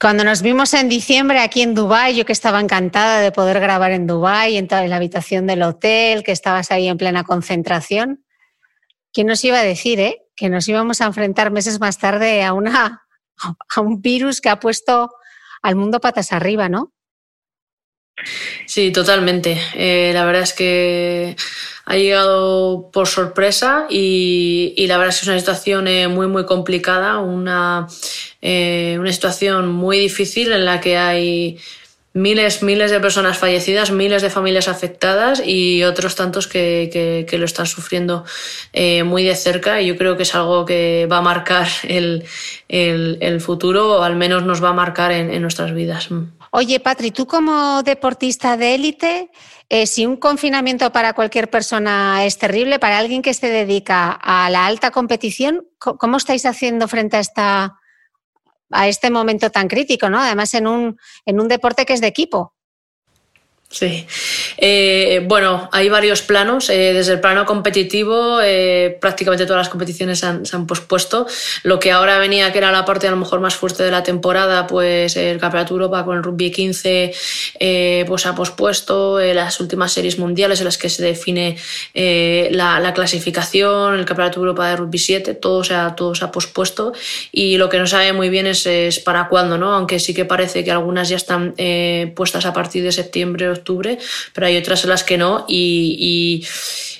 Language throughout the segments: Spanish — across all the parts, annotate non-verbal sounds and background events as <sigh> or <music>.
cuando nos vimos en diciembre aquí en Dubái, yo que estaba encantada de poder grabar en Dubái, en, la habitación del hotel, que estabas ahí en plena concentración, ¿quién nos iba a decir, eh? Que nos íbamos a enfrentar meses más tarde a, una, <laughs> a un virus que ha puesto al mundo patas arriba, ¿no? Sí, totalmente. Eh, la verdad es que ha llegado por sorpresa y, la verdad es que es una situación eh, muy, muy complicada, una, eh, una situación muy difícil en la que hay miles, miles de personas fallecidas, miles de familias afectadas y otros tantos que, que, lo están sufriendo muy de cerca. Y yo creo que es algo que va a marcar el, el, futuro, o al menos nos va a marcar en nuestras vidas. Oye, Patri, tú como deportista de élite, eh, si un confinamiento para cualquier persona es terrible, para alguien que se dedica a la alta competición, ¿cómo estáis haciendo frente a esta a este momento tan crítico, ¿no? Además en un, en un deporte que es de equipo. Sí. Eh, bueno, hay varios planos. Eh, desde el plano competitivo, eh, prácticamente todas las competiciones se han, pospuesto. Lo que ahora venía, que era la parte a lo mejor más fuerte de la temporada, pues el Campeonato Europa con el Rugby 15, pues ha pospuesto. las últimas series mundiales en las que se define la, clasificación, el Campeonato Europa de Rugby 7, todo se ha, todo ha pospuesto. Y lo que no sabe muy bien es, para cuándo, ¿no? Aunque sí que parece que algunas ya están puestas a partir de septiembre pero hay otras en las que no y,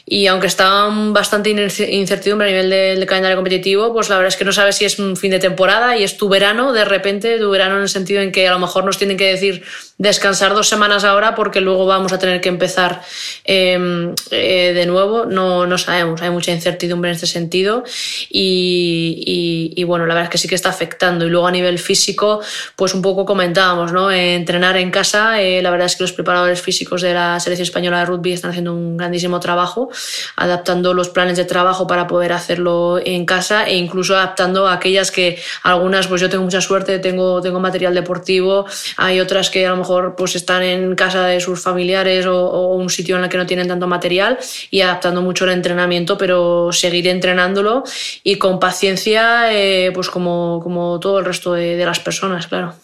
y aunque está bastante incertidumbre a nivel del, calendario competitivo, pues la verdad es que no sabes si es un fin de temporada y es tu verano, de repente, tu verano en el sentido en que a lo mejor nos tienen que decir descansar dos semanas ahora porque luego vamos a tener que empezar em, eh, de nuevo. No, no sabemos, hay mucha incertidumbre en este sentido y, y, bueno, la verdad es que sí que está afectando. Y luego a nivel físico, pues un poco comentábamos, ¿no? entrenar en casa, eh, la verdad es que los preparadores físicos de la selección española de rugby están haciendo un grandísimo trabajo adaptando los planes de trabajo para poder hacerlo en casa e incluso adaptando a aquellas que algunas, pues yo tengo mucha suerte, tengo, tengo material deportivo, hay otras que a lo mejor pues están en casa de sus familiares o, un sitio en el que no tienen tanto material y adaptando mucho el entrenamiento, pero seguir entrenándolo y con paciencia, eh, pues como, como todo el resto de, las personas, claro.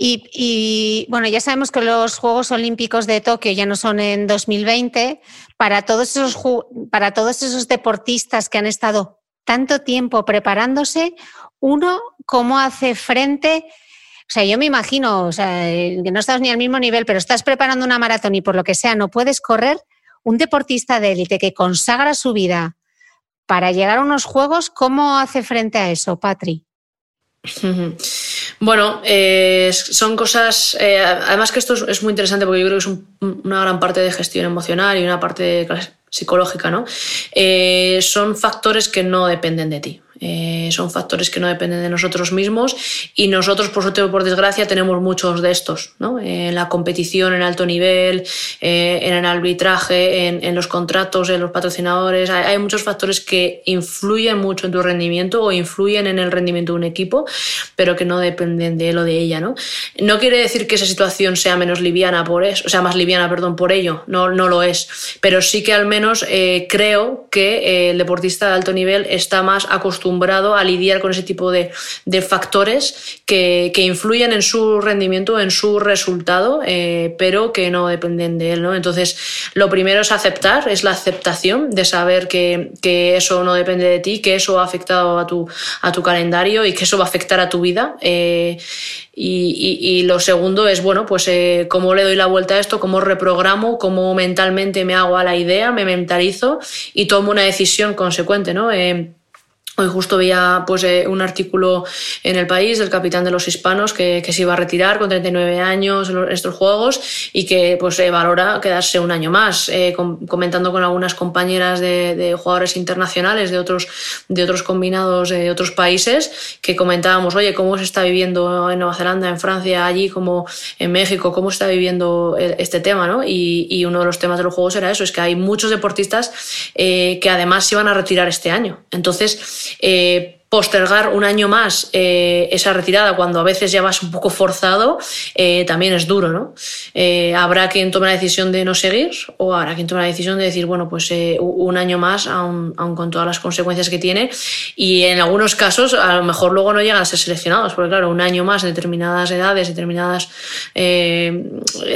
Y, bueno, ya sabemos que los Juegos Olímpicos de Tokio ya no son en 2020. Para todos esos, para todos esos deportistas que han estado tanto tiempo preparándose, uno, cómo hace frente. O sea, yo me imagino, o sea, que no estás ni al mismo nivel, pero estás preparando una maratón y por lo que sea no puedes correr. Un deportista de élite que consagra su vida para llegar a unos juegos, ¿cómo hace frente a eso, Patri? <laughs> Bueno, eh, son cosas. Eh, además, que esto es, muy interesante porque yo creo que es una gran parte de gestión emocional y una parte psicológica, ¿no? Eh, son factores que no dependen de ti. Eh, son factores que no dependen de nosotros mismos y nosotros, por suerte o por desgracia, tenemos muchos de estos. ¿no? En la competición en alto nivel, eh, en el arbitraje, en, los contratos, en los patrocinadores. Hay, muchos factores que influyen mucho en tu rendimiento o influyen en el rendimiento de un equipo, pero que no dependen de él o de ella. ¿no? no quiere decir que esa situación sea menos liviana por eso, o sea, más liviana, perdón, por ello. No, no lo es. Pero sí que al menos eh, creo que el deportista de alto nivel está más acostumbrado a lidiar con ese tipo de, factores que, influyen en su rendimiento, en su resultado, eh, pero que no dependen de él. Entonces, lo primero es aceptar, es la aceptación de saber que, eso no depende de ti, que eso ha afectado a tu, a tu calendario y que eso va a afectar a tu vida. Eh, y, lo segundo es, bueno, pues eh, cómo le doy la vuelta a esto, cómo reprogramo, cómo mentalmente me hago a la idea, me mentalizo y tomo una decisión consecuente, ¿no? Hoy justo veía pues, eh, un artículo en el país del capitán de los hispanos que, se iba a retirar con 39 años en estos juegos y que pues, eh, valora quedarse un año más, eh, comentando con algunas compañeras de, de, jugadores internacionales de otros, de otros combinados de otros países que comentábamos, oye, ¿cómo se está viviendo en Nueva Zelanda, en Francia, allí como en México? ¿Cómo se está viviendo este tema? ¿no? Y, y, uno de los temas de los juegos era eso, es que hay muchos deportistas que además se iban a retirar este año. Entonces, eh, postergar un año más eh, esa retirada cuando a veces ya vas un poco forzado eh, también es duro, ¿no? Eh, habrá quien tome la decisión de no seguir o habrá quien tome la decisión de decir, bueno, pues un año más, aún, con todas las consecuencias que tiene y en algunos casos a lo mejor luego no llegan a ser seleccionados, porque claro, un año más en determinadas edades, determinadas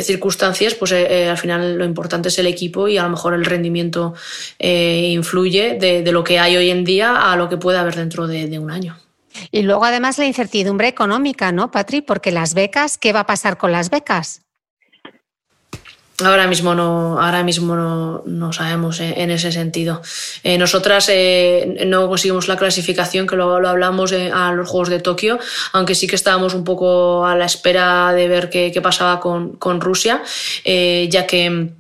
circunstancias, pues al final lo importante es el equipo y a lo mejor el rendimiento influye de lo que hay hoy en día a lo que puede haber dentro de de, un año. Y luego además la incertidumbre económica, ¿no, Patri? Porque las becas, ¿qué va a pasar con las becas? Ahora mismo no, ahora mismo no, sabemos eh, en ese sentido. Eh, nosotras eh, no conseguimos la clasificación, que luego lo hablamos a los Juegos de Tokio, aunque sí que estábamos un poco a la espera de ver qué, pasaba con, con Rusia, ya que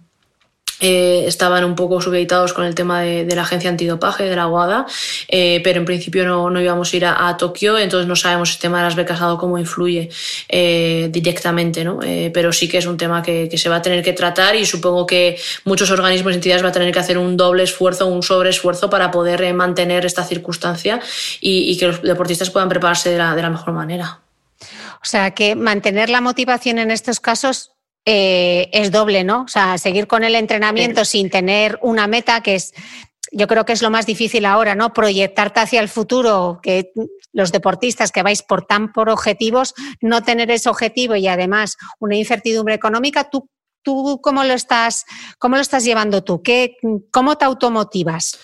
eh, estaban un poco subeditados con el tema de, la agencia antidopaje, de la WADA, eh, pero en principio no, no, íbamos a ir a, Tokio, entonces no sabemos el tema de las becas dado cómo influye eh, directamente, ¿no? pero sí que es un tema que, que, se va a tener que tratar y supongo que muchos organismos y entidades van a tener que hacer un doble esfuerzo, un sobreesfuerzo para poder mantener esta circunstancia y, y, que los deportistas puedan prepararse de la, de la mejor manera. O sea, que mantener la motivación en estos casos eh, es doble, ¿no? O sea, seguir con el entrenamiento sin tener una meta, que es, yo creo que es lo más difícil ahora, ¿no? Proyectarte hacia el futuro, que los deportistas que vais por tan por objetivos, no tener ese objetivo y además una incertidumbre económica, ¿tú, tú cómo, lo estás, cómo lo estás llevando tú? ¿Qué, ¿Cómo te automotivas?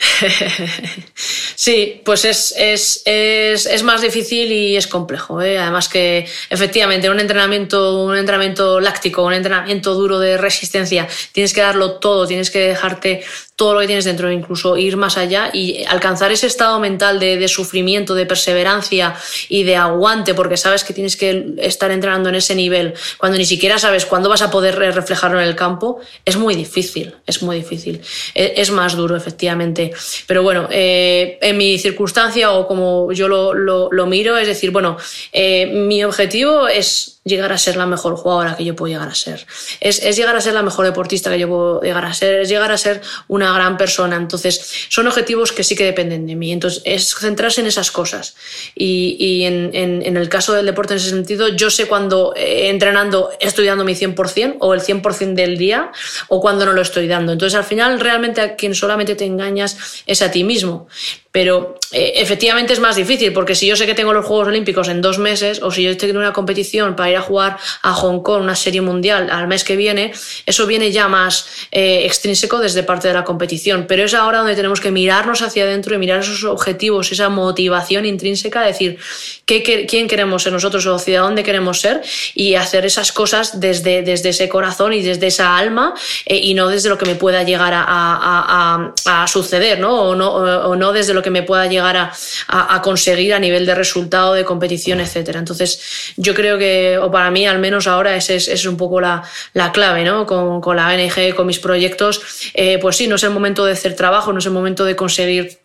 <laughs> Sí, pues es, es, es, es, más difícil y es complejo. ¿eh? Además que efectivamente un entrenamiento, un entrenamiento láctico, un entrenamiento duro de resistencia, tienes que darlo todo, tienes que dejarte todo lo que tienes dentro, incluso ir más allá y alcanzar ese estado mental de, sufrimiento, de perseverancia y de aguante, porque sabes que tienes que estar entrenando en ese nivel, cuando ni siquiera sabes cuándo vas a poder reflejarlo en el campo, es muy difícil, es muy difícil. Es, es más duro, efectivamente. Pero bueno, eh, en mi circunstancia o como yo lo miro, es decir, bueno, eh, mi objetivo es llegar a ser la mejor jugadora que yo puedo llegar a ser. Es, es, llegar a ser la mejor deportista que yo puedo llegar a ser. Es llegar a ser una gran persona. Entonces, son objetivos que sí que dependen de mí. Entonces, es centrarse en esas cosas. Y, y en, en, en, el caso del deporte, en ese sentido, yo sé cuando eh, entrenando estoy dando mi 100% o el 100% del día o cuando no lo estoy dando. Entonces, al final, realmente a quien solamente te engañas es a ti mismo. Pero eh, efectivamente es más difícil, porque si yo sé que tengo los Juegos Olímpicos en dos meses, o si yo tengo una competición para ir a jugar a Hong Kong, una serie mundial al mes que viene, eso viene ya más eh, extrínseco desde parte de la competición. Pero es ahora donde tenemos que mirarnos hacia adentro y mirar esos objetivos, esa motivación intrínseca, decir qué, quién queremos ser nosotros o hacia dónde queremos ser y hacer esas cosas desde, desde ese corazón y desde esa alma eh, y no desde lo que me pueda llegar a, a, a, a suceder, ¿no? O, ¿no? o no desde lo que me pueda llegar a, conseguir a nivel de resultado, de competición, etcétera. Entonces, yo creo que, o para mí al menos ahora, ese es, es un poco la, la clave, ¿no? Con, con, la ONG, con mis proyectos, eh, pues sí, no es el momento de hacer trabajo, no es el momento de conseguir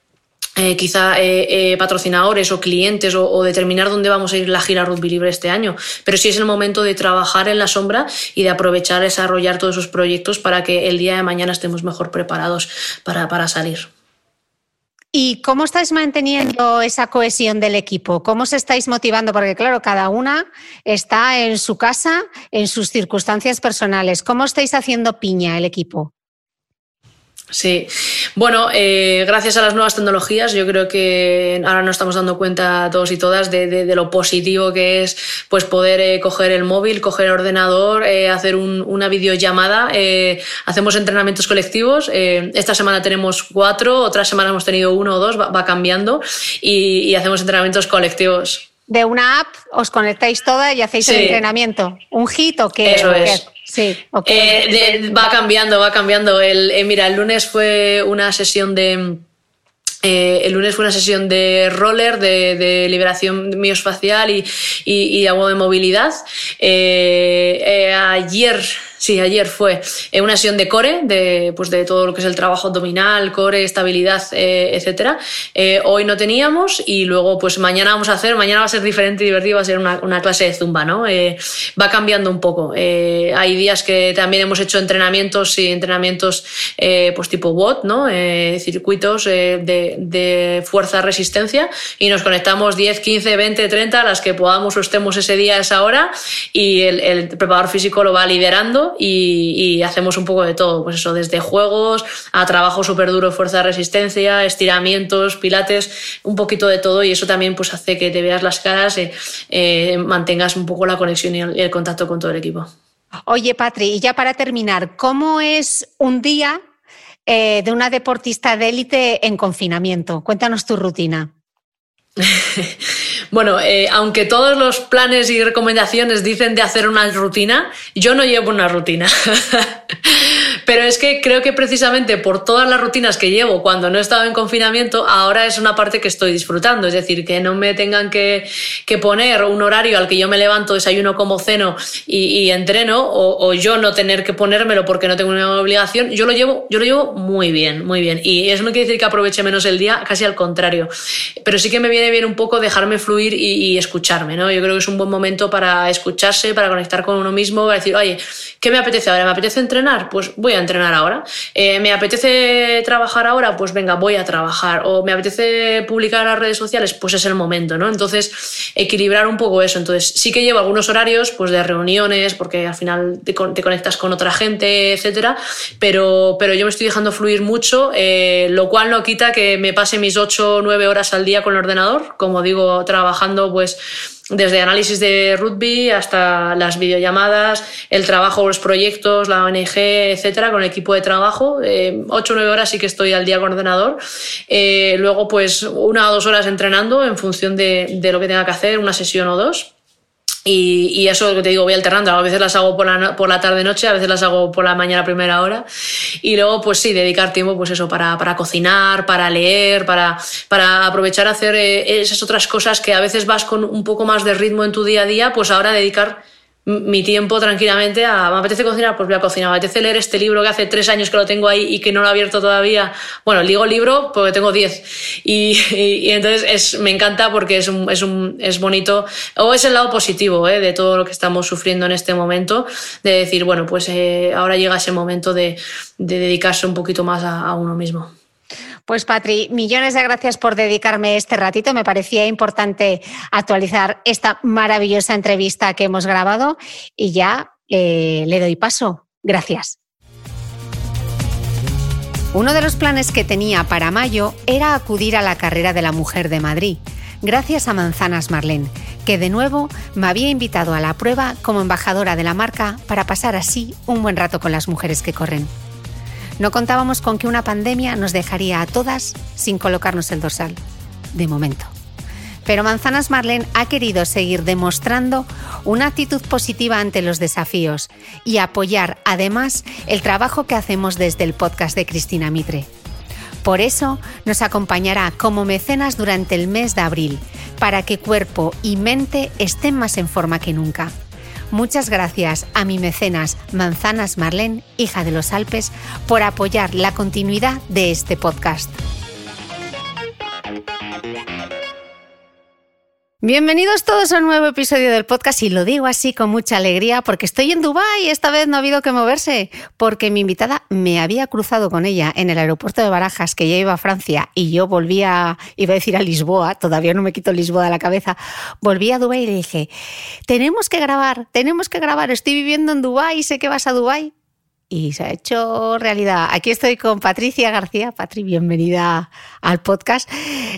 eh, quizá eh, eh, patrocinadores o clientes o, determinar dónde vamos a ir la gira Rugby Libre este año. Pero sí es el momento de trabajar en la sombra y de aprovechar, desarrollar todos esos proyectos para que el día de mañana estemos mejor preparados para, para salir. ¿Y cómo estáis manteniendo esa cohesión del equipo? ¿Cómo os estáis motivando? Porque claro, cada una está en su casa, en sus circunstancias personales. ¿Cómo estáis haciendo piña el equipo? Sí, bueno, eh, gracias a las nuevas tecnologías, yo creo que ahora nos estamos dando cuenta todos y todas de, lo positivo que es pues poder eh, coger el móvil, coger el ordenador, eh, hacer una videollamada. hacemos entrenamientos colectivos. esta semana tenemos cuatro, otra semana hemos tenido uno o dos, va, cambiando y, hacemos entrenamientos colectivos. De una app os conectáis todas y hacéis el entrenamiento. ¿Un hit o qué? Eso es. Sí, eh, va cambiando, va cambiando. El, eh, mira, el lunes fue una sesión de. Eh, el lunes fue una sesión de roller, de, liberación miosfacial y, y, y agua de movilidad. ayer Sí, ayer fue eh, una sesión de core, de, pues de todo lo que es el trabajo abdominal, core, estabilidad, eh, etcétera. Eh, hoy no teníamos y luego pues mañana vamos a hacer, mañana va a ser diferente y divertido, va a ser una, una clase de zumba, ¿no? va cambiando un poco. hay días que también hemos hecho entrenamientos y entrenamientos pues tipo WOT, ¿no? circuitos de, de fuerza-resistencia y nos conectamos 10, 15, 20, 30, las que podamos o estemos ese día, esa hora y el, el preparador físico lo va liderando y, hacemos un poco de todo, pues eso, desde juegos a trabajo súper duro, fuerza de resistencia, estiramientos, pilates, un poquito de todo y eso también pues hace que te veas las caras, y eh, eh, mantengas un poco la conexión y el, contacto con todo el equipo. Oye, Patri, y ya para terminar, ¿cómo es un día eh, de una deportista de élite en confinamiento? Cuéntanos tu rutina. <laughs> Bueno, eh, aunque todos los planes y recomendaciones dicen de hacer una rutina, yo no llevo una rutina. <laughs> Pero es que creo que precisamente por todas las rutinas que llevo cuando no he estado en confinamiento, ahora es una parte que estoy disfrutando. Es decir, que no me tengan que, poner un horario al que yo me levanto, desayuno como ceno y, entreno, o, yo no tener que ponérmelo porque no tengo ninguna obligación. Yo lo llevo, yo lo llevo muy bien, muy bien. Y eso no quiere decir que aproveche menos el día, casi al contrario. Pero sí que me viene bien un poco dejarme fluir y, escucharme, ¿no? Yo creo que es un buen momento para escucharse, para conectar con uno mismo, para decir, oye, ¿qué me apetece ahora? ¿Me apetece entrenar? Pues voy a entrenar ahora. Eh, ¿Me apetece trabajar ahora? Pues venga, voy a trabajar. ¿O me apetece publicar en las redes sociales? Pues es el momento, ¿no? Entonces, equilibrar un poco eso. Entonces, sí que llevo algunos horarios, pues de reuniones, porque al final te, conectas con otra gente, etcétera, pero, pero yo me estoy dejando fluir mucho, eh, lo cual no quita que me pase mis 8 o 9 horas al día con el ordenador, como digo, trabajando pues desde análisis de rugby hasta las videollamadas, el trabajo, los proyectos, la ONG, etcétera, con el equipo de trabajo. Eh, ocho o nueve horas sí que estoy al día con ordenador. Eh, luego, pues una o dos horas entrenando en función de, de lo que tenga que hacer, una sesión o dos. Y, y, eso que te digo, voy alternando. A veces las hago por la, por la tarde-noche, a veces las hago por la mañana primera hora. Y luego, pues sí, dedicar tiempo, pues eso, para, para cocinar, para leer, para, para aprovechar a hacer eh, esas otras cosas que a veces vas con un poco más de ritmo en tu día a día, pues ahora dedicar mi tiempo tranquilamente a, me apetece cocinar, pues voy a cocinar, me apetece leer este libro que hace tres años que lo tengo ahí y que no lo he abierto todavía. Bueno, digo libro porque tengo diez. <laughs> Y, y, entonces es, me encanta porque es, un, es, un, es bonito, o es el lado positivo ¿eh? de todo lo que estamos sufriendo en este momento, de decir, bueno, pues eh, ahora llega ese momento de, de dedicarse un poquito más a, a uno mismo. Pues Patri, millones de gracias por dedicarme este ratito. Me parecía importante actualizar esta maravillosa entrevista que hemos grabado y ya eh, le doy paso. Gracias. Uno de los planes que tenía para mayo era acudir a la carrera de la mujer de Madrid, gracias a Manzanas Marlene, que de nuevo me había invitado a la prueba como embajadora de la marca para pasar así un buen rato con las mujeres que corren. No contábamos con que una pandemia nos dejaría a todas sin colocarnos el dorsal. De momento. Pero Manzanas Marlene ha querido seguir demostrando una actitud positiva ante los desafíos y apoyar además el trabajo que hacemos desde el podcast de Cristina Mitre. Por eso nos acompañará como mecenas durante el mes de abril, para que cuerpo y mente estén más en forma que nunca. Muchas gracias a mi mecenas Manzanas Marlene, hija de los Alpes, por apoyar la continuidad de este podcast. Bienvenidos todos a un nuevo episodio del podcast y lo digo así con mucha alegría porque estoy en Dubái y esta vez no ha habido que moverse porque mi invitada me había cruzado con ella en el aeropuerto de Barajas que ya iba a Francia y yo volvía, iba a decir a Lisboa, todavía no me quito Lisboa de la cabeza, volví a Dubái y le dije, tenemos que grabar, tenemos que grabar, estoy viviendo en Dubái, sé que vas a Dubái y se ha hecho realidad. Aquí estoy con Patricia García. Patri, bienvenida al podcast.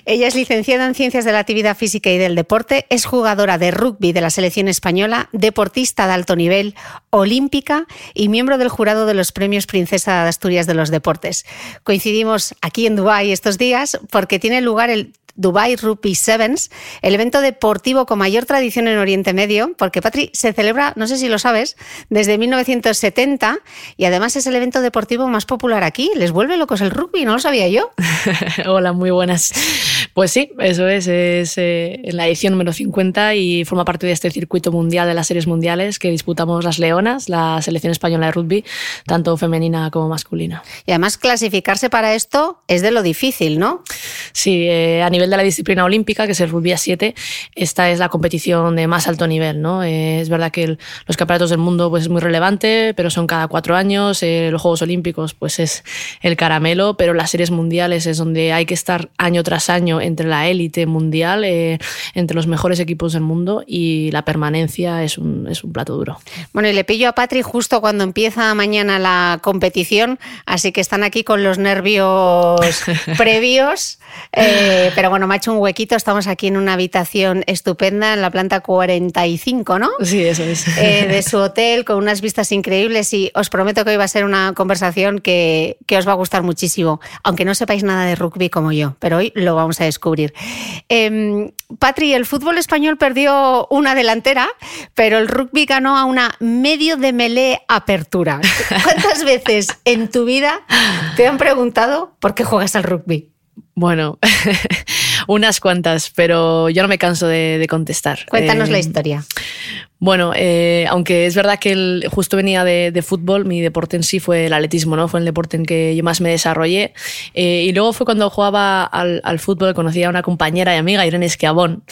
Ella es licenciada en Ciencias de la Actividad Física y del Deporte, es jugadora de rugby de la selección española, deportista de alto nivel, olímpica y miembro del jurado de los premios Princesa de Asturias de los Deportes. Coincidimos aquí en Dubái estos días porque tiene lugar el Dubai Rugby Sevens, el evento deportivo con mayor tradición en Oriente Medio, porque Patri se celebra, no sé si lo sabes, desde 1970 y además es el evento deportivo más popular aquí. Les vuelve locos el rugby, no lo sabía yo. <laughs> Hola, muy buenas. Pues sí, eso es, es eh, la edición número 50 y forma parte de este circuito mundial de las series mundiales que disputamos las Leonas, la selección española de rugby, tanto femenina como masculina. Y además clasificarse para esto es de lo difícil, ¿no? Sí, eh, a nivel de la disciplina olímpica, que es el rugby a 7, esta es la competición de más alto nivel. ¿no? Eh, es verdad que los campeonatos del mundo pues, es muy relevante, pero son cada cuatro años. Eh, los Juegos Olímpicos pues, es el caramelo, pero las series mundiales es donde hay que estar año tras año entre la élite mundial, eh, entre los mejores equipos del mundo y la permanencia es un, es un plato duro. Bueno, y le pillo a Patri justo cuando empieza mañana la competición, así que están aquí con los nervios <laughs> previos, pero bueno, bueno, me ha hecho un huequito. Estamos aquí en una habitación estupenda en la planta 45, ¿no? Sí, eso es. Eh, de su hotel con unas vistas increíbles y os prometo que hoy va a ser una conversación que, que, os va a gustar muchísimo, aunque no sepáis nada de rugby como yo, pero hoy lo vamos a descubrir. Eh, Patri, el fútbol español perdió una delantera, pero el rugby ganó a una medio de melee apertura. ¿Cuántas veces en tu vida te han preguntado por qué juegas al rugby? Bueno, <laughs> unas cuantas, pero yo no me canso de, contestar. Cuéntanos la eh, historia. Bueno, eh, aunque es verdad que justo venía de, fútbol, mi deporte en sí fue el atletismo, ¿no? Fue el deporte en que yo más me desarrollé. Eh, y luego fue cuando jugaba al, fútbol, conocí a una compañera y amiga, Irene Esquiabón.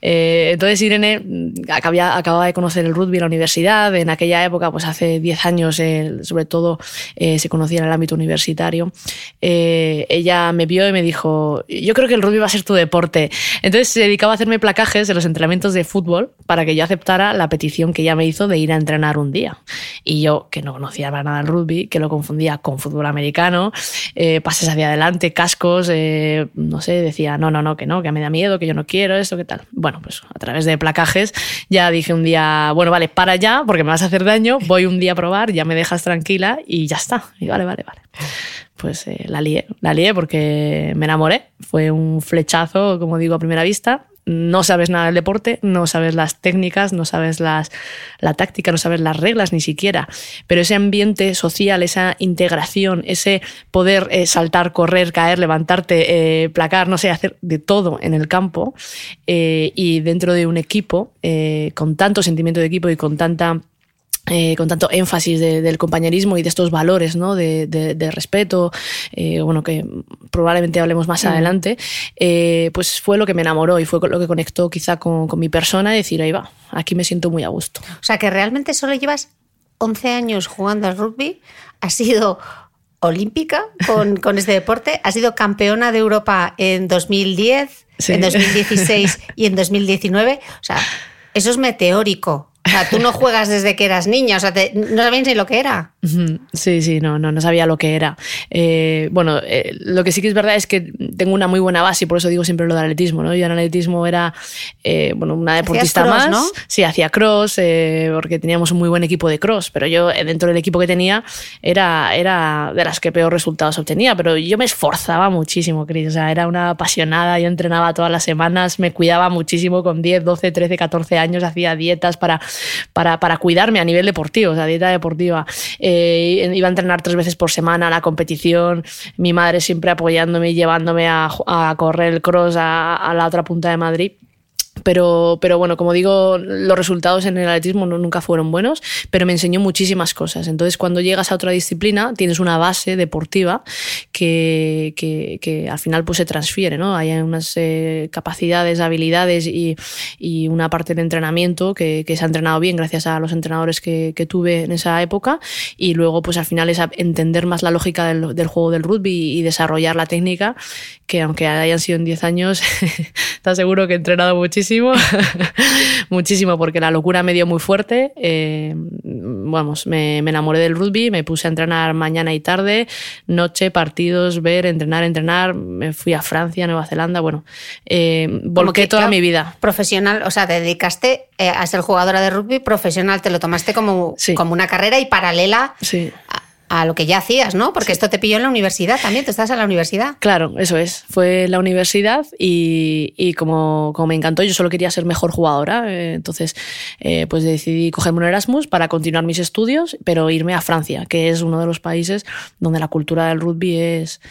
Eh, entonces Irene mm, acababa, de conocer el rugby en la universidad. En aquella época, pues hace 10 años, sobre todo, se conocía en el ámbito universitario. ella me vio y me dijo, yo creo que el rugby va a ser tu deporte. Entonces se dedicaba a hacerme placajes de los entrenamientos de fútbol para que yo aceptara la petición que ella me hizo de ir a entrenar un día. Y yo, que no conocía nada el rugby, que lo confundía con fútbol americano, eh, pases hacia adelante, cascos, eh, no sé, decía, no, no, no, que no, que me da miedo, que yo no quiero esto, que tal. Bueno, pues a través de placajes ya dije un día, bueno, vale, para ya, porque me vas a hacer daño, voy un día a probar, ya me dejas tranquila y ya está. Y vale, vale, vale pues eh, la lié, la lié porque me enamoré. Fue un flechazo, como digo, a primera vista no sabes nada del deporte, no sabes las técnicas, no sabes las, la táctica, no sabes las reglas ni siquiera, pero ese ambiente social, esa integración, ese poder eh, saltar, correr, caer, levantarte, eh, placar, no sé, hacer de todo en el campo eh, y dentro de un equipo, con tanto sentimiento de equipo y con tanta eh, con tanto énfasis del compañerismo y de estos valores ¿no? de, respeto, eh, bueno, que probablemente hablemos más adelante, eh, pues fue lo que me enamoró y fue lo que conectó quizá con, mi persona y decir, ahí va, aquí me siento muy a gusto. O sea, que realmente solo llevas 11 años jugando al rugby, has sido olímpica con, <laughs> con este deporte, has sido campeona de Europa en 2010, en 2016 y en 2019, o sea, eso es meteórico. O sea, tú no juegas desde que eras niña, o sea, no sabías ni lo que era. Sí, sí, no, no, no sabía lo que era. Eh, bueno, eh, lo que sí que es verdad es que tengo una muy buena base y por eso digo siempre lo de atletismo, ¿no? Yo en atletismo era, eh, bueno, una deportista más. ¿no? Sí, hacía cross, porque teníamos un muy buen equipo de cross, pero yo dentro del equipo que tenía era, era de las que peor resultados obtenía, pero yo me esforzaba muchísimo, Cris, o sea, era una apasionada, yo entrenaba todas las semanas, me cuidaba muchísimo con 10, 12, 13, 14 años, hacía dietas para, para, para cuidarme a nivel deportivo, o sea, dieta deportiva. Eh, iba a entrenar tres veces por semana a la competición, mi madre siempre apoyándome y llevándome a, correr el cross a la otra punta de Madrid. Pero, pero bueno, como digo, los resultados en el atletismo no, nunca fueron buenos, pero me enseñó muchísimas cosas. Entonces, cuando llegas a otra disciplina, tienes una base deportiva que, que, que al final pues, se transfiere. ¿no? Hay unas eh, capacidades, habilidades y, y, una parte de entrenamiento que, que, se ha entrenado bien gracias a los entrenadores que, tuve en esa época. Y luego, pues al final es entender más la lógica del, del juego del rugby y, desarrollar la técnica, que aunque hayan sido en 10 años, <laughs> está seguro que he entrenado muchísimo muchísimo, <laughs> muchísimo, porque la locura me dio muy fuerte. Eh, vamos, me, me, enamoré del rugby, me puse a entrenar mañana y tarde, noche, partidos, ver, entrenar, entrenar. Me fui a Francia, Nueva Zelanda, bueno, eh, volqué toda mi vida. Profesional, o sea, te dedicaste eh, a ser jugadora de rugby profesional, te lo tomaste como, sí. como una carrera y paralela sí. a, a lo que ya hacías, ¿no? Porque sí. esto te pilló en la universidad también, tú estás en la universidad. Claro, eso es. Fue la universidad y, y como, como, me encantó, yo solo quería ser mejor jugadora. Eh, entonces, eh, pues decidí cogerme un Erasmus para continuar mis estudios, pero irme a Francia, que es uno de los países donde la cultura del rugby es,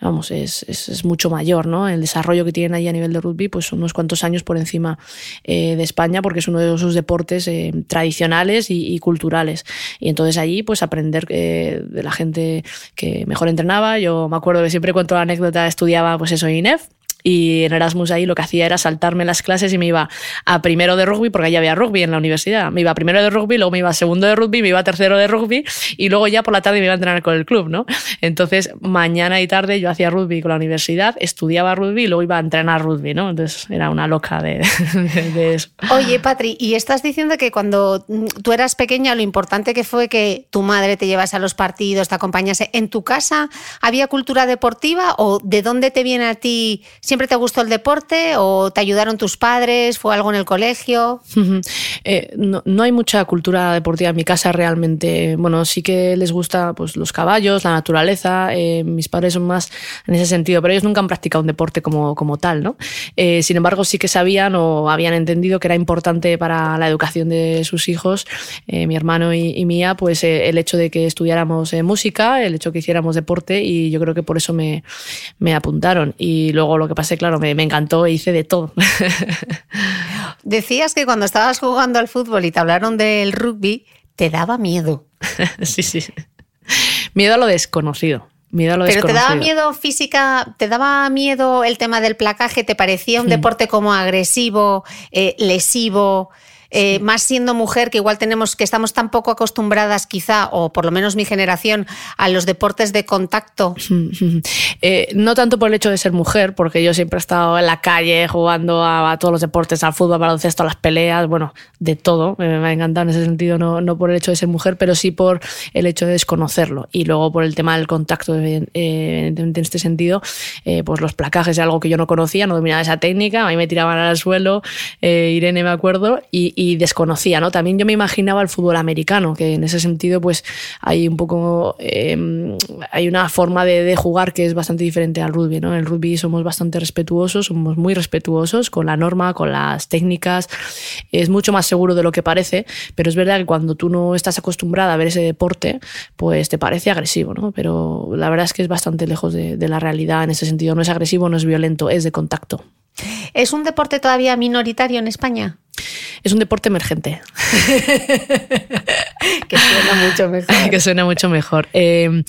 vamos, es, es, es, mucho mayor, ¿no? El desarrollo que tienen ahí a nivel de rugby, pues unos cuantos años por encima eh, de España, porque es uno de esos deportes eh, tradicionales y, y, culturales. Y entonces allí, pues aprender eh, de la gente que mejor entrenaba. Yo me acuerdo que siempre cuento la anécdota, estudiaba, pues eso, INEF, y en Erasmus ahí lo que hacía era saltarme las clases y me iba a primero de rugby, porque allí había rugby en la universidad. Me iba primero de rugby, luego me iba a segundo de rugby, me iba a tercero de rugby y luego ya por la tarde me iba a entrenar con el club, ¿no? Entonces, mañana y tarde yo hacía rugby con la universidad, estudiaba rugby y luego iba a entrenar rugby, ¿no? Entonces, era una loca de, <laughs> de, de eso. Oye, Patri, y estás diciendo que cuando tú eras pequeña, lo importante que fue que tu madre te llevase a los partidos, te acompañase. ¿En tu casa había cultura deportiva o de dónde te viene a ti? ¿Siempre te gustó el deporte o te ayudaron tus padres? ¿Fue algo en el colegio? Eh, no, no, hay mucha cultura deportiva en mi casa realmente. Bueno, sí que les gusta pues, los caballos, la naturaleza. Eh, mis padres son más en ese sentido, pero ellos nunca han practicado un deporte como, como tal. ¿no? Eh, sin embargo, sí que sabían o habían entendido que era importante para la educación de sus hijos, mi hermano y, y, mía, pues el hecho de que estudiáramos música, el hecho de que hiciéramos deporte y yo creo que por eso me, me apuntaron. Y luego lo que pasé, claro, me, me encantó e hice de todo. <laughs> Decías que cuando estabas jugando al fútbol y te hablaron del rugby, te daba miedo. <laughs> sí, sí. Miedo a lo desconocido. Miedo a lo Pero desconocido. te daba miedo física, te daba miedo el tema del placaje, te parecía un deporte como agresivo, eh, lesivo. Eh, más siendo mujer, que igual tenemos, que estamos tan poco acostumbradas, quizá, o por lo menos mi generación, a los deportes de contacto. <laughs> Eh, no tanto por el hecho de ser mujer, porque yo siempre he estado en la calle jugando a, a todos los deportes, al fútbol, al baloncesto, a las peleas, bueno, de todo. Me, me ha encantado en ese sentido, no, no, por el hecho de ser mujer, pero sí por el hecho de desconocerlo. Y luego por el tema del contacto, eh, en este sentido, eh, pues los placajes es algo que yo no conocía, no dominaba esa técnica, a mí me tiraban al suelo, Irene me acuerdo, y, y desconocía, ¿no? También yo me imaginaba el fútbol americano, que en ese sentido pues hay un poco, eh, hay una forma de, jugar que es bastante diferente al rugby, ¿no? En el rugby somos bastante respetuosos, somos muy respetuosos con la norma, con las técnicas, es mucho más seguro de lo que parece, pero es verdad que cuando tú no estás acostumbrada a ver ese deporte, pues te parece agresivo, ¿no? Pero la verdad es que es bastante lejos de la realidad en ese sentido, no es agresivo, no es violento, es de contacto. ¿Es un deporte todavía minoritario en España? Es un deporte emergente. <laughs> que suena mucho mejor. <laughs> que suena mucho mejor. Eh,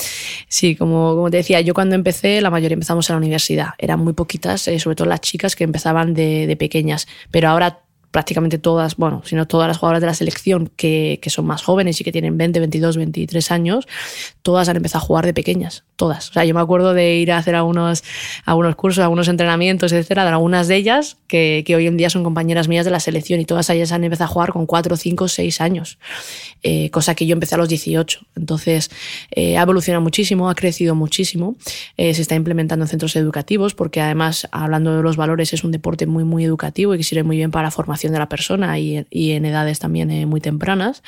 sí, como, como, te decía, yo cuando empecé, la mayoría empezamos en la universidad. Eran muy poquitas, eh, sobre todo las chicas que empezaban de, de pequeñas. Pero ahora prácticamente todas, bueno, sino todas las jugadoras de la selección que, que, son más jóvenes y que tienen 20, 22, 23 años, todas han empezado a jugar de pequeñas, todas. O sea, yo me acuerdo de ir a hacer algunos, algunos cursos, algunos entrenamientos, etcétera, de algunas de ellas que, que, hoy en día son compañeras mías de la selección y todas ellas han empezado a jugar con 4, 5, 6 años, eh, cosa que yo empecé a los 18. Entonces, eh, ha evolucionado muchísimo, ha crecido muchísimo, eh, se está implementando en centros educativos porque además, hablando de los valores, es un deporte muy, muy educativo y que sirve muy bien para la formación de la persona y, y en edades también eh, muy tempranas.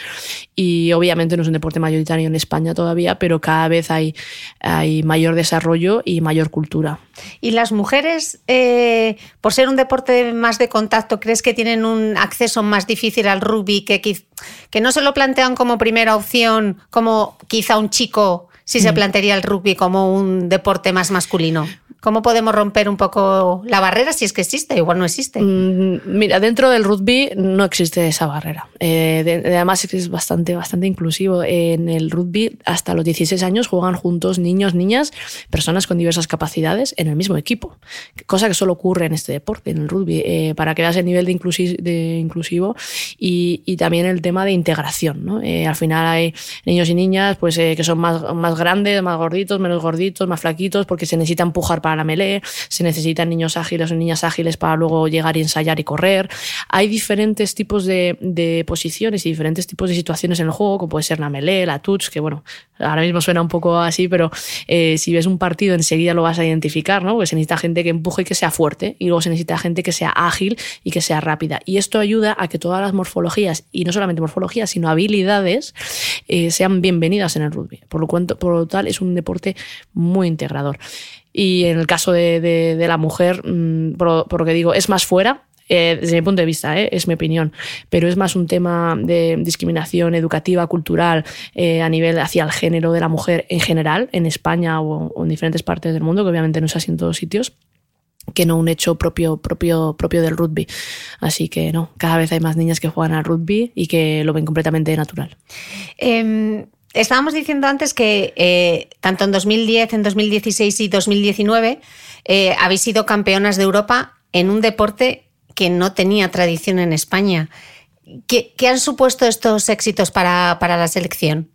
Y obviamente no es un deporte mayoritario en España todavía, pero cada vez hay, hay mayor desarrollo y mayor cultura. ¿Y las mujeres, eh, por ser un deporte más de contacto, crees que tienen un acceso más difícil al rugby, que, que no se lo plantean como primera opción, como quizá un chico si se mm. plantearía el rugby como un deporte más masculino? ¿Cómo podemos romper un poco la barrera si es que existe? Igual no existe. Mm, mira, dentro del rugby no existe esa barrera. Eh, además es bastante, bastante inclusivo. En el rugby hasta los 16 años juegan juntos niños, niñas, personas con diversas capacidades en el mismo equipo. Cosa que solo ocurre en este deporte, en el rugby, eh, para que veas el nivel de, de inclusivo y, también el tema de integración. ¿no? Eh, al final hay niños y niñas pues, que son más, más grandes, más gorditos, menos gorditos, más flaquitos, porque se necesita empujar para la melee, se necesitan niños ágiles o niñas ágiles para luego llegar y ensayar y correr. Hay diferentes tipos de, posiciones y diferentes tipos de situaciones en el juego, como puede ser la melee, la touch, que bueno, ahora mismo suena un poco así, pero eh, si ves un partido enseguida lo vas a identificar, ¿no? Porque se necesita gente que empuje y que sea fuerte, y luego se necesita gente que sea ágil y que sea rápida. Y esto ayuda a que todas las morfologías, y no solamente morfologías, sino habilidades, eh, sean bienvenidas en el rugby. Por lo, cuanto, por lo tal, es un deporte muy integrador. Y en el caso de, de, la mujer, mmm, por, lo que digo, es más fuera, eh, desde mi punto de vista, eh, es mi opinión, pero es más un tema de discriminación educativa, cultural, eh, a nivel hacia el género de la mujer en general, en España o, en diferentes partes del mundo, que obviamente no es así en todos sitios que no un hecho propio, propio, propio del rugby. Así que no, cada vez hay más niñas que juegan al rugby y que lo ven completamente natural. Eh... Estábamos diciendo antes que eh, tanto en 2010, en 2016 y 2019 eh, habéis sido campeonas de Europa en un deporte que no tenía tradición en España. ¿Qué, qué han supuesto estos éxitos para, para la selección?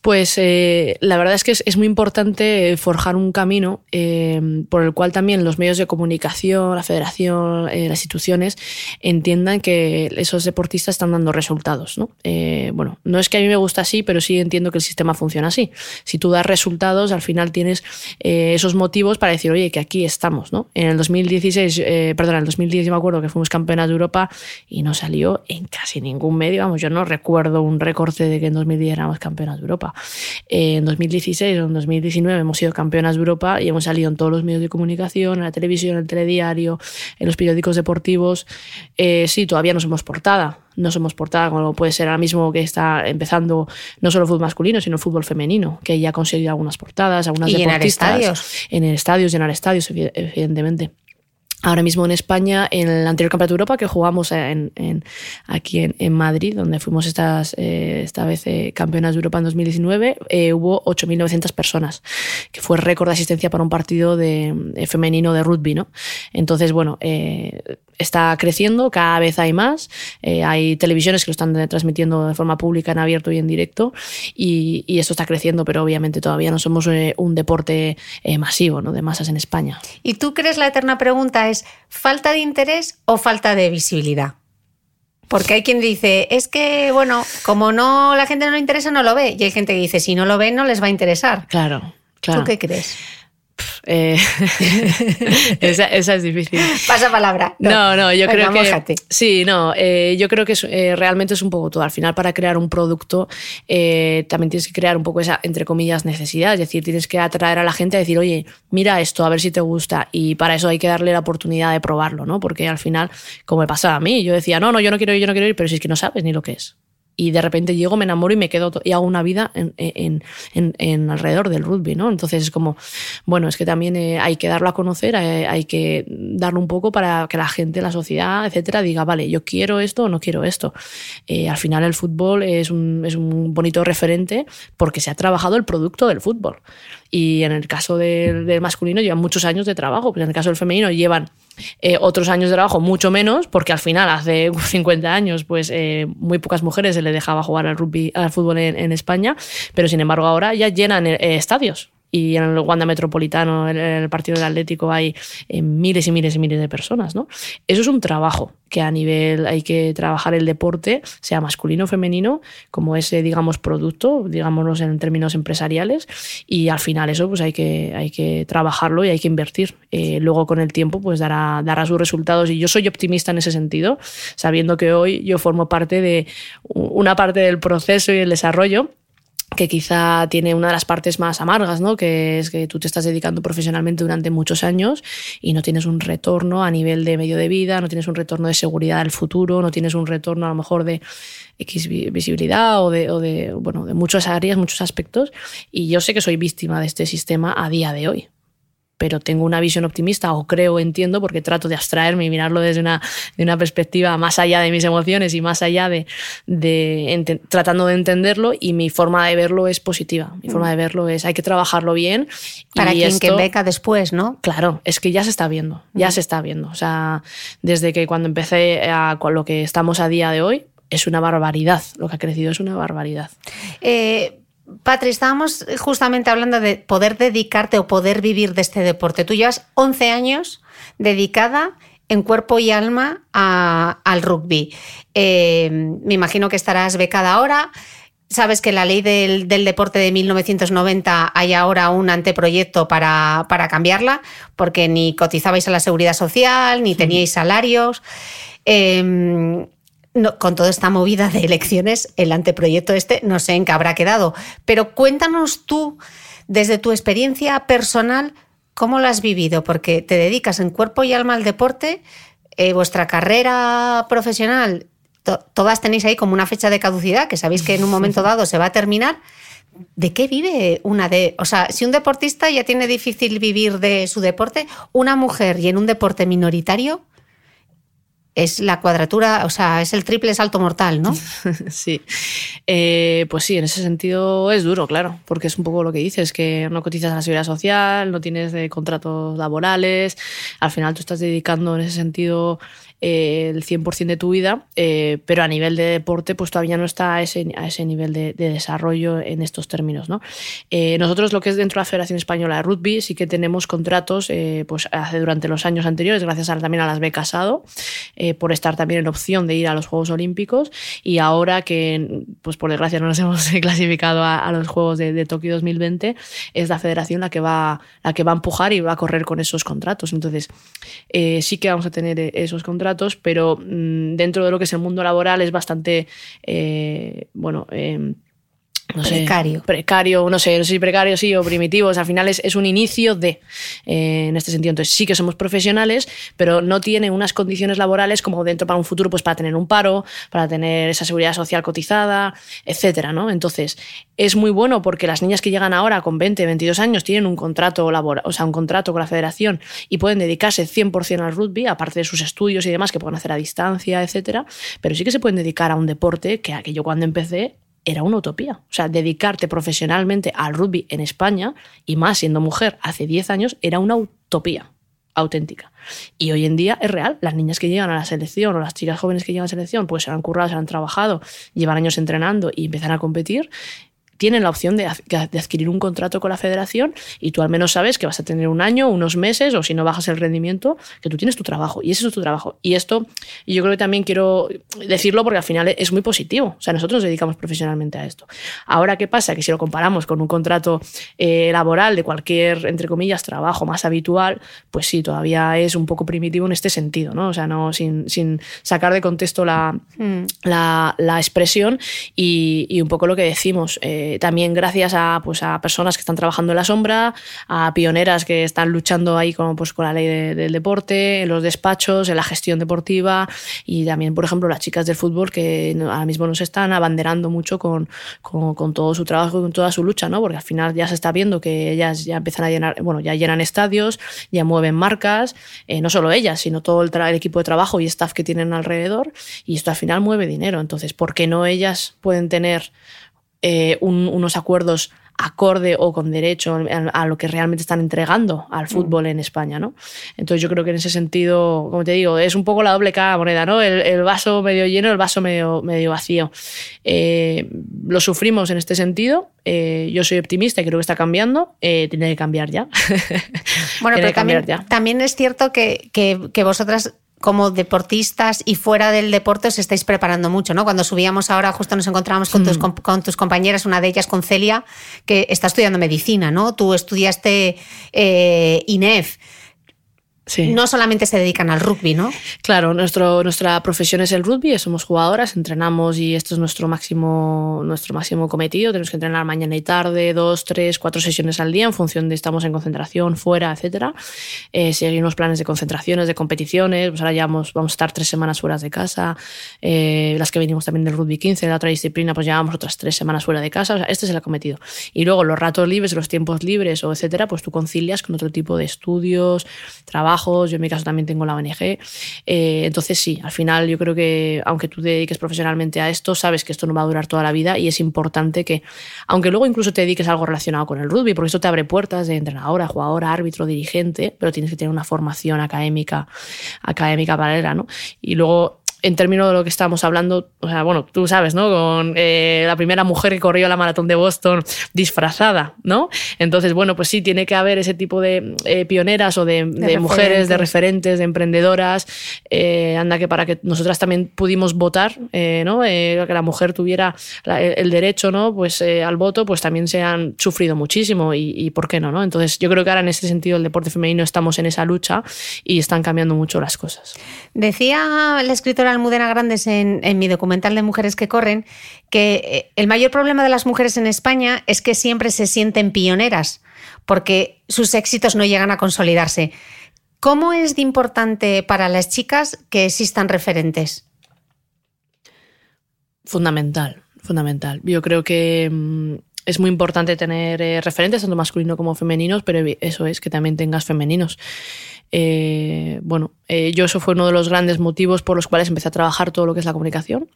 Pues eh, la verdad es que es, es, muy importante forjar un camino eh, por el cual también los medios de comunicación, la federación, eh, las instituciones entiendan que esos deportistas están dando resultados. ¿no? Eh, bueno, no es que a mí me gusta así, pero sí entiendo que el sistema funciona así. Si tú das resultados, al final tienes eh, esos motivos para decir, oye, que aquí estamos. ¿no? En el 2016, eh, perdón, en el 2010 yo me acuerdo que fuimos campeonas de Europa y no salió en casi ningún medio. Vamos, yo no recuerdo un recorte de que en 2010 éramos campeonas de Europa. En 2016 o en 2019 hemos sido campeonas de Europa y hemos salido en todos los medios de comunicación, en la televisión, en el telediario, en los periódicos deportivos. Eh, sí, todavía no somos portada, no somos portada como puede ser ahora mismo que está empezando no solo el fútbol masculino, sino el fútbol femenino, que ya ha conseguido algunas portadas, algunas ¿Y deportistas. En estadios. En estadios, llenar estadios, evidentemente. Ahora mismo en España, en el anterior Campeonato de Europa que jugamos en, en, aquí en, en, Madrid, donde fuimos estas, eh, esta vez eh, campeonas de Europa en 2019, eh, hubo 8.900 personas, que fue récord de asistencia para un partido de, de femenino de rugby. ¿no? Entonces, bueno, eh, está creciendo, cada vez hay más, eh, hay televisiones que lo están transmitiendo de forma pública en abierto y en directo, y, y esto está creciendo, pero obviamente todavía no somos eh, un deporte masivo ¿no? de masas en España. ¿Y tú crees la eterna pregunta? Es falta de interés o falta de visibilidad. Porque hay quien dice, es que, bueno, como no la gente no le interesa, no lo ve. Y hay gente que dice, si no lo ven, no les va a interesar. Claro, claro. ¿Tú qué crees? Eh, <laughs> esa, esa, es difícil. Pasa palabra. No, no, no yo Venga, creo que. Mójate. Sí, no, eh, yo creo que es, eh, realmente es un poco todo. Al final, para crear un producto, eh, también tienes que crear un poco esa, entre comillas, necesidad. Es decir, tienes que atraer a la gente a decir, oye, mira esto, a ver si te gusta. Y para eso hay que darle la oportunidad de probarlo, ¿no? Porque al final, como me pasaba a mí, yo decía, no, no, yo no quiero ir, yo no quiero ir, pero si es que no sabes ni lo que es y de repente llego, me enamoro y me quedo y hago una vida en, en, en, alrededor del rugby, ¿no? Entonces es como, bueno, es que también eh, hay que darlo a conocer, hay, hay, que darlo un poco para que la gente, la sociedad, etcétera, diga, vale, yo quiero esto o no quiero esto. Eh, al final el fútbol es un, es un bonito referente porque se ha trabajado el producto del fútbol. Y en el caso del, del masculino llevan muchos años de trabajo, pero en el caso del femenino llevan Eh, otros años de trabajo mucho menos, porque al final, hace <laughs> 50 años, pues eh, muy pocas mujeres se les dejaba jugar al rugby, al fútbol en, España, pero sin embargo ahora ya llenan eh, estadios y en el Wanda Metropolitano, en el partido del Atlético, hay eh, miles y miles y miles de personas. ¿no? Eso es un trabajo que a nivel hay que trabajar el deporte, sea masculino o femenino, como ese, digamos, producto, digámoslo en términos empresariales, y al final eso pues hay que, hay que trabajarlo y hay que invertir. Eh, luego con el tiempo pues dará, dará sus resultados y yo soy optimista en ese sentido, sabiendo que hoy yo formo parte de una parte del proceso y el desarrollo que quizá tiene una de las partes más amargas, ¿no? que es que tú te estás dedicando profesionalmente durante muchos años y no tienes un retorno a nivel de medio de vida, no tienes un retorno de seguridad del futuro, no tienes un retorno a lo mejor de X visibilidad o de, o de, bueno, de muchas áreas, muchos aspectos. Y yo sé que soy víctima de este sistema a día de hoy pero tengo una visión optimista o creo, entiendo, porque trato de abstraerme y mirarlo desde una, de una perspectiva más allá de mis emociones y más allá de, de tratando de entenderlo y mi forma de verlo es positiva. Mi forma de verlo es hay que trabajarlo bien. Para quien que beca después, ¿no? Claro, es que ya se está viendo, ya se está viendo. O sea, desde que cuando empecé a con lo que estamos a día de hoy, es una barbaridad. Lo que ha crecido es una barbaridad. Eh, Patri, estábamos justamente hablando de poder dedicarte o poder vivir de este deporte. Tú llevas 11 años dedicada en cuerpo y alma al rugby. Eh, me imagino que estarás becada ahora. Sabes que la ley del, deporte de 1990 hay ahora un anteproyecto para, cambiarla, porque ni cotizabais a la seguridad social, ni teníais salarios. Eh, con toda esta movida de elecciones, el anteproyecto este no sé en qué habrá quedado. Pero cuéntanos tú, desde tu experiencia personal, cómo lo has vivido, porque te dedicas en cuerpo y alma al deporte, eh, vuestra carrera profesional, todas tenéis ahí como una fecha de caducidad, que sabéis que en un momento dado se va a terminar. ¿De qué vive una de.? O sea, si un deportista ya tiene difícil vivir de su deporte, una mujer y en un deporte minoritario, es la cuadratura, o sea, es el triple salto mortal, ¿no? <laughs> sí. Eh, pues sí, en ese sentido es duro, claro, porque es un poco lo que dices, que no cotizas a la seguridad social, no tienes de contratos laborales, al final tú estás dedicando en ese sentido eh, el 100% de tu vida, eh, pero a nivel de deporte pues todavía no está a ese, a ese nivel de, desarrollo en estos términos. ¿no? Eh, nosotros lo que es dentro de la Federación Española de Rugby sí que tenemos contratos pues hace durante los años anteriores, gracias también a las becas ADO, por estar también en opción de ir a los Juegos Olímpicos y ahora que pues por desgracia no nos <laughs> hemos clasificado a, los Juegos de, Tokio 2020, es la federación la que, va, la que va a empujar y va a correr con esos contratos. Entonces sí que vamos a tener esos contratos pero mm, dentro de lo que es el mundo laboral es bastante, eh, bueno, em, no precario. precario, no sé, no sé si precario sí o primitivos, al final es, es un inicio de, eh, en este sentido. Entonces sí que somos profesionales, pero no tiene unas condiciones laborales como dentro para un futuro, pues para tener un paro, para tener esa seguridad social cotizada, etcétera, ¿no? Entonces es muy bueno porque las niñas que llegan ahora con 20, 22 años tienen un contrato laboral, o sea, un contrato con la federación y pueden dedicarse 100% al rugby, aparte de sus estudios y demás que pueden hacer a distancia, etcétera, pero sí que se pueden dedicar a un deporte que, que yo cuando empecé era una utopía. O sea, dedicarte profesionalmente al rugby en España, y más siendo mujer hace 10 años, era una utopía auténtica. Y hoy en día es real. Las niñas que llegan a la selección o las chicas jóvenes que llegan a la selección, pues se han currado, se han trabajado, llevan años entrenando y empiezan a competir tienen la opción de, adquirir un contrato con la federación y tú al menos sabes que vas a tener un año, unos meses o si no bajas el rendimiento, que tú tienes tu trabajo y ese es tu trabajo. Y esto y yo creo que también quiero decirlo porque al final es muy positivo. O sea, nosotros nos dedicamos profesionalmente a esto. Ahora, ¿qué pasa? Que si lo comparamos con un contrato eh, laboral de cualquier, entre comillas, trabajo más habitual, pues sí, todavía es un poco primitivo en este sentido, ¿no? O sea, no, sin, sin sacar de contexto la, mm. la, la, expresión y, y, un poco lo que decimos. Eh, eh, también gracias a, pues, a personas que están trabajando en la sombra, a pioneras que están luchando ahí con, pues, con la ley del deporte, en los despachos, en la gestión deportiva y también, por ejemplo, las chicas del fútbol que ahora mismo nos están abanderando mucho con, con, todo su trabajo con toda su lucha, ¿no? porque al final ya se está viendo que ellas ya empiezan a llenar, bueno, ya llenan estadios, ya mueven marcas, eh, no solo ellas, sino todo el, el equipo de trabajo y staff que tienen alrededor y esto al final mueve dinero. Entonces, ¿por qué no ellas pueden tener eh, unos acuerdos acorde o con derecho a, lo que realmente están entregando al mm. fútbol en España, ¿no? Entonces yo creo que en ese sentido, como te digo, es un poco la doble cara moneda, ¿no? El, vaso medio lleno, el vaso medio, medio vacío. Eh, lo sufrimos en este sentido. Eh, yo soy optimista y creo que está cambiando. Eh, tiene que cambiar ya. <laughs> bueno, pero también, también, es cierto que, que, que vosotras como deportistas y fuera del deporte os estáis preparando mucho, ¿no? Cuando subíamos ahora, justo nos encontrábamos con, tus, mm. con, tus compañeras, una de ellas con Celia, que está estudiando medicina, ¿no? Tú estudiaste eh, INEF. No solamente se dedican al rugby, ¿no? Claro, nuestro, nuestra profesión es el rugby, somos jugadoras, entrenamos y esto es nuestro máximo, nuestro máximo cometido. Tenemos que entrenar mañana y tarde, dos, tres, cuatro sesiones al día en función de estamos en concentración, fuera, etc. Eh, seguimos planes de concentraciones, de competiciones. Pues ahora ya vamos, vamos a estar tres semanas fuera de casa. Eh, las que venimos también del rugby 15, de la otra disciplina, pues llevamos otras tres semanas fuera de casa. este es el cometido. Y luego los ratos libres, los tiempos libres o etcétera, pues tú concilias con otro tipo de estudios, trabajo yo en mi caso también tengo la ONG. Eh, entonces sí, al final yo creo que aunque tú te dediques profesionalmente a esto, sabes que esto no va a durar toda la vida y es importante que, aunque luego incluso te dediques a algo relacionado con el rugby, porque esto te abre puertas de entrenadora, jugadora, árbitro, dirigente, pero tienes que tener una formación académica, académica paralela, ¿no? Y luego en términos de lo que estábamos hablando, o sea, bueno, tú sabes, ¿no? Con eh, la primera mujer que corrió la maratón de Boston disfrazada, ¿no? Entonces, bueno, pues sí, tiene que haber ese tipo de eh, pioneras o de, mujeres, de referentes, de emprendedoras. Eh, anda que para que nosotras también pudimos votar, ¿no? que la mujer tuviera el derecho, ¿no? Pues al voto, pues también se han sufrido muchísimo y, y, ¿por qué no, no? Entonces, yo creo que ahora en este sentido el deporte femenino estamos en esa lucha y están cambiando mucho las cosas. Decía la escritora Almudena Grandes en, mi documental de Mujeres que Corren que eh, el mayor problema de las mujeres en España es que siempre se sienten pioneras porque sus éxitos no llegan a consolidarse. ¿Cómo es de importante para las chicas que existan referentes? Fundamental, fundamental. Yo creo que mm, es muy importante tener eh, referentes, tanto masculinos como femeninos, pero eso es que también tengas femeninos. Eh, bueno, eh, yo eso fue uno de los grandes motivos por los cuales empecé a trabajar todo lo que es la comunicación.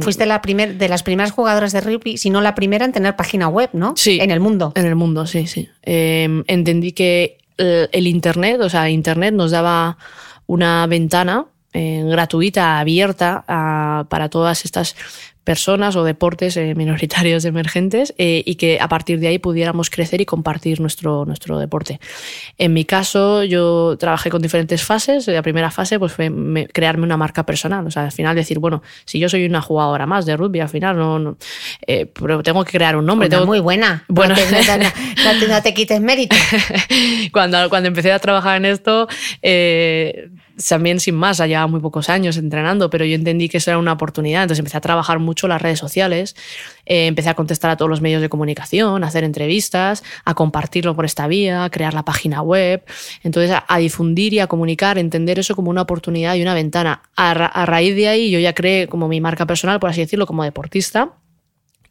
Fuiste la primer, de las primeras jugadoras de rugby, si no la primera en tener página web, ¿no? Sí. En el mundo. En el mundo, sí, sí. entendí que el Internet, o sea, Internet nos daba una ventana gratuita, abierta para todas estas personas o deportes eh, minoritarios <laughs> emergentes eh, y que a partir de ahí pudiéramos crecer y compartir nuestro, nuestro deporte. En mi caso, yo trabajé con diferentes fases. La primera fase pues, fue crearme una marca personal. O sea, al final decir, bueno, si yo soy una jugadora más de rugby, al final no, no eh, pero tengo que crear un nombre. Muy buena. Bueno, no te, quites mérito. <laughs> cuando, cuando empecé a trabajar en esto, también sin más, llevaba muy pocos años entrenando, pero yo entendí que eso era una oportunidad. Entonces empecé a trabajar mucho las redes sociales, eh, empecé a contestar a todos los medios de comunicación, a hacer entrevistas, a compartirlo por esta vía, a crear la página web. Entonces a, difundir y a comunicar, entender eso como una oportunidad y una ventana. A, a raíz de ahí yo ya creé como mi marca personal, por así decirlo, como deportista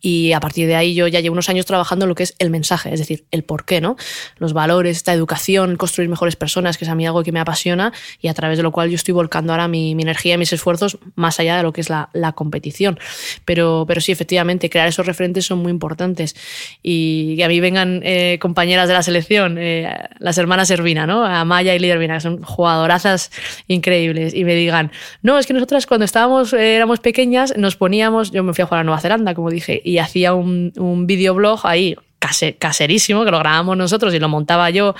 y a partir de ahí yo ya llevo unos años trabajando en lo que es el mensaje, es decir, el por qué, ¿no? Los valores, esta educación, construir mejores personas, que es a mí algo que me apasiona y a través de lo cual yo estoy volcando ahora mi, energía y mis esfuerzos más allá de lo que es la, competición. Pero, pero sí, efectivamente, crear esos referentes son muy importantes. Y que a mí vengan eh, compañeras de la selección, eh, las hermanas Ervina, ¿no? Amaya y Lidia Ervina, que son jugadorazas increíbles, y me digan, no, es que nosotras cuando estábamos, eh, éramos pequeñas, nos poníamos, yo me fui a jugar a Nueva Zelanda, como dije, y hacía un, un videoblog ahí caserísimo, que lo grabamos nosotros y lo montaba yo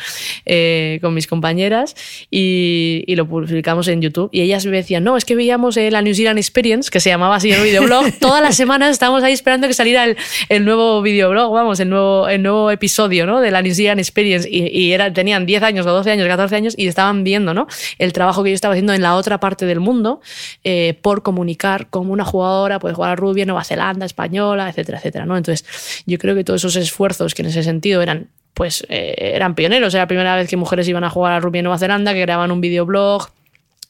eh, con mis compañeras y, lo publicamos en YouTube. Y ellas me decían, no, es que veíamos eh, la New Zealand Experience, que se llamaba así el videoblog, <laughs> todas las semanas estábamos ahí esperando que saliera el, el, nuevo videoblog, vamos, el nuevo, el nuevo episodio ¿no? de la New Zealand Experience. Y, era, tenían 10 años o 12 años, 14 años y estaban viendo ¿no? el trabajo que yo estaba haciendo en la otra parte del mundo eh, por comunicar cómo una jugadora puede jugar a rugby en Nueva Zelanda, española, etcétera, etcétera. ¿no? Entonces, yo creo que todos esos esfuerzos que en ese sentido eran pues eh, eran pioneros. Era la primera vez que mujeres iban a jugar a rugby en Nueva Zelanda, que grababan un videoblog,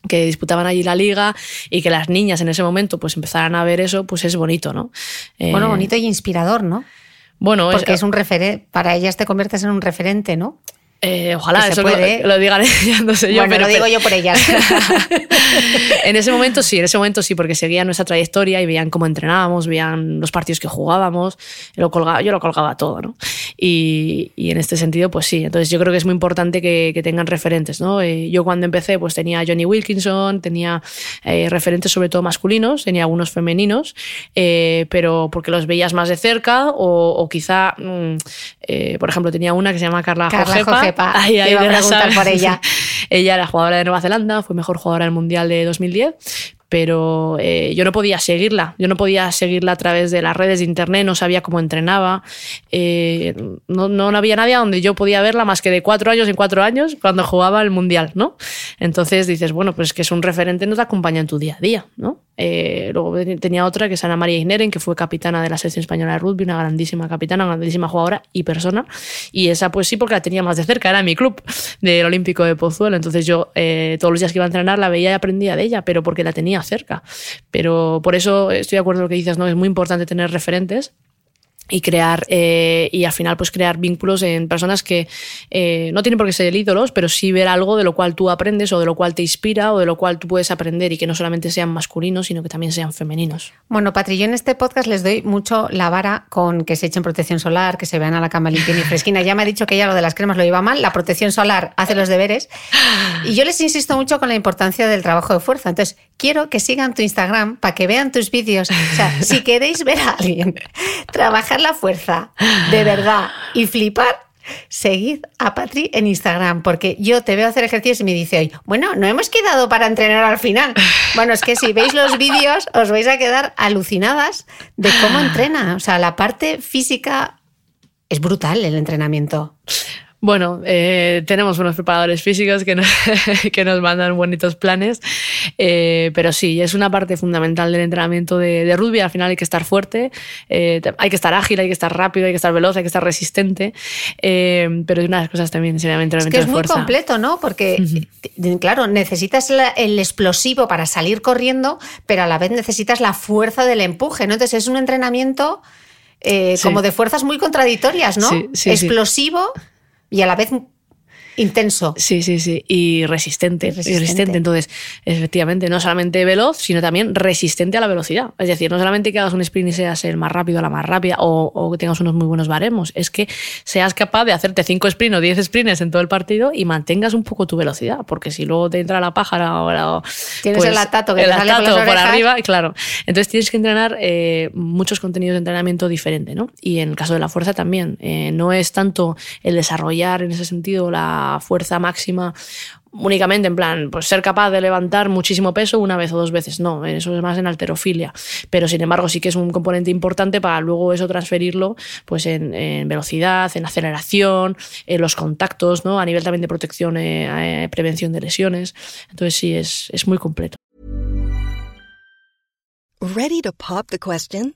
que disputaban allí la liga y que las niñas en ese momento pues empezaran a ver eso, pues es bonito, ¿no? bueno, eh, bonito y inspirador, ¿no? Bueno, Porque es, un referente, para ellas te conviertes en un referente, ¿no? Eh, ojalá, eso puede, lo, lo digan ellas, <laughs> no sé yo. bueno, pero, lo digo yo por ellas. <laughs> en ese momento sí, en ese momento sí, porque seguían nuestra trayectoria y veían cómo entrenábamos, veían los partidos que jugábamos, lo colgaba, yo lo colgaba todo, ¿no? Y, y en este sentido, pues sí, entonces yo creo que es muy importante que, que tengan referentes, ¿no? Eh, yo cuando empecé, pues tenía a Johnny Wilkinson, tenía eh, referentes sobre todo masculinos, tenía algunos femeninos, pero porque los veías más de cerca o, o quizá, mm, por ejemplo, tenía una que se llama Carla, Carla Te ahí iba a preguntar por ella. <laughs> ella era jugadora de Nueva Zelanda, fue mejor jugadora del Mundial de 2010, pero eh, yo no podía seguirla, yo no podía seguirla a través de las redes de internet, no sabía cómo entrenaba, eh, no, no había nadie donde yo podía verla más que de cuatro años en cuatro años cuando jugaba el Mundial, ¿no? Entonces dices, bueno, pues que es un referente, no te acompaña en tu día a día, ¿no? Eh, luego tenía otra que es Ana María Igneren, que fue capitana de la selección española de rugby, una grandísima capitana, grandísima jugadora y persona. Y esa, pues sí, porque la tenía más de cerca, era mi club del Olímpico de Pozuelo. Entonces yo eh, todos los días que iba a entrenar la veía y aprendía de ella, pero porque la tenía cerca. Pero por eso estoy de acuerdo con lo que dices, ¿no? Es muy importante tener referentes y crear eh, y al final pues crear vínculos en personas que eh, no tienen por qué ser ídolos pero sí ver algo de lo cual tú aprendes o de lo cual te inspira o de lo cual tú puedes aprender y que no solamente sean masculinos sino que también sean femeninos Bueno, Patri, yo en este podcast les doy mucho la vara con que se echen protección solar, que se vean a la cama limpia y fresquina. Ya me ha dicho que ella lo de las cremas lo lleva mal, la protección solar hace los deberes. Y yo les insisto mucho con la importancia del trabajo de fuerza. Entonces, quiero que sigan tu Instagram para que vean tus vídeos. O sea, si queréis ver a alguien <laughs> trabajar la fuerza de verdad y flipar, Seguid a Patri en Instagram, porque yo te veo hacer ejercicios y me dice hoy, bueno, no hemos quedado para entrenar al final. Bueno, es que si veis los <laughs> vídeos os vais a quedar alucinadas de cómo entrena. O sea, la parte física es brutal el entrenamiento. Bueno, eh, tenemos unos preparadores físicos que nos, <laughs> que nos mandan bonitos planes, eh, pero sí, es una parte fundamental del entrenamiento de, de rugby. Al final hay que estar fuerte, eh, hay que estar ágil, hay que estar rápido, hay que estar veloz, hay que estar resistente, pero una de las cosas también es el Es entrenamiento que es de muy completo, ¿no? Porque, claro, necesitas la- el explosivo para salir corriendo, pero a la vez necesitas la fuerza del empuje, ¿no? Entonces es un entrenamiento eh, Sí. como de fuerzas muy contradictorias, ¿no? Sí, sí. explosivo y a la vez intenso. Sí, sí, sí. Y resistente, Y y resistente. Entonces, efectivamente, no solamente veloz, sino también resistente a la velocidad. Es decir, no solamente que hagas un sprint y seas el más rápido, la más rápida, o, o que tengas unos muy buenos baremos, es que seas capaz de hacerte 5 sprints o 10 sprints en todo el partido y mantengas un poco tu velocidad. Porque si luego te entra la pájara o, o- Tienes el latato que el te sale por las por arriba, claro. Entonces tienes que entrenar eh, muchos contenidos de entrenamiento diferente, ¿no? Y en el caso de la fuerza también. Eh, no es tanto el desarrollar en ese sentido la fuerza máxima únicamente en plan, pues ser capaz de levantar muchísimo peso una vez o dos veces. No, eso es más en alterofilia. Pero sin embargo sí que es un componente importante para luego eso transferirlo pues en, velocidad, en aceleración, en los contactos, ¿no? A nivel también de protección, eh, eh, prevención de lesiones. Entonces sí, es, es muy completo. Ready to pop the question?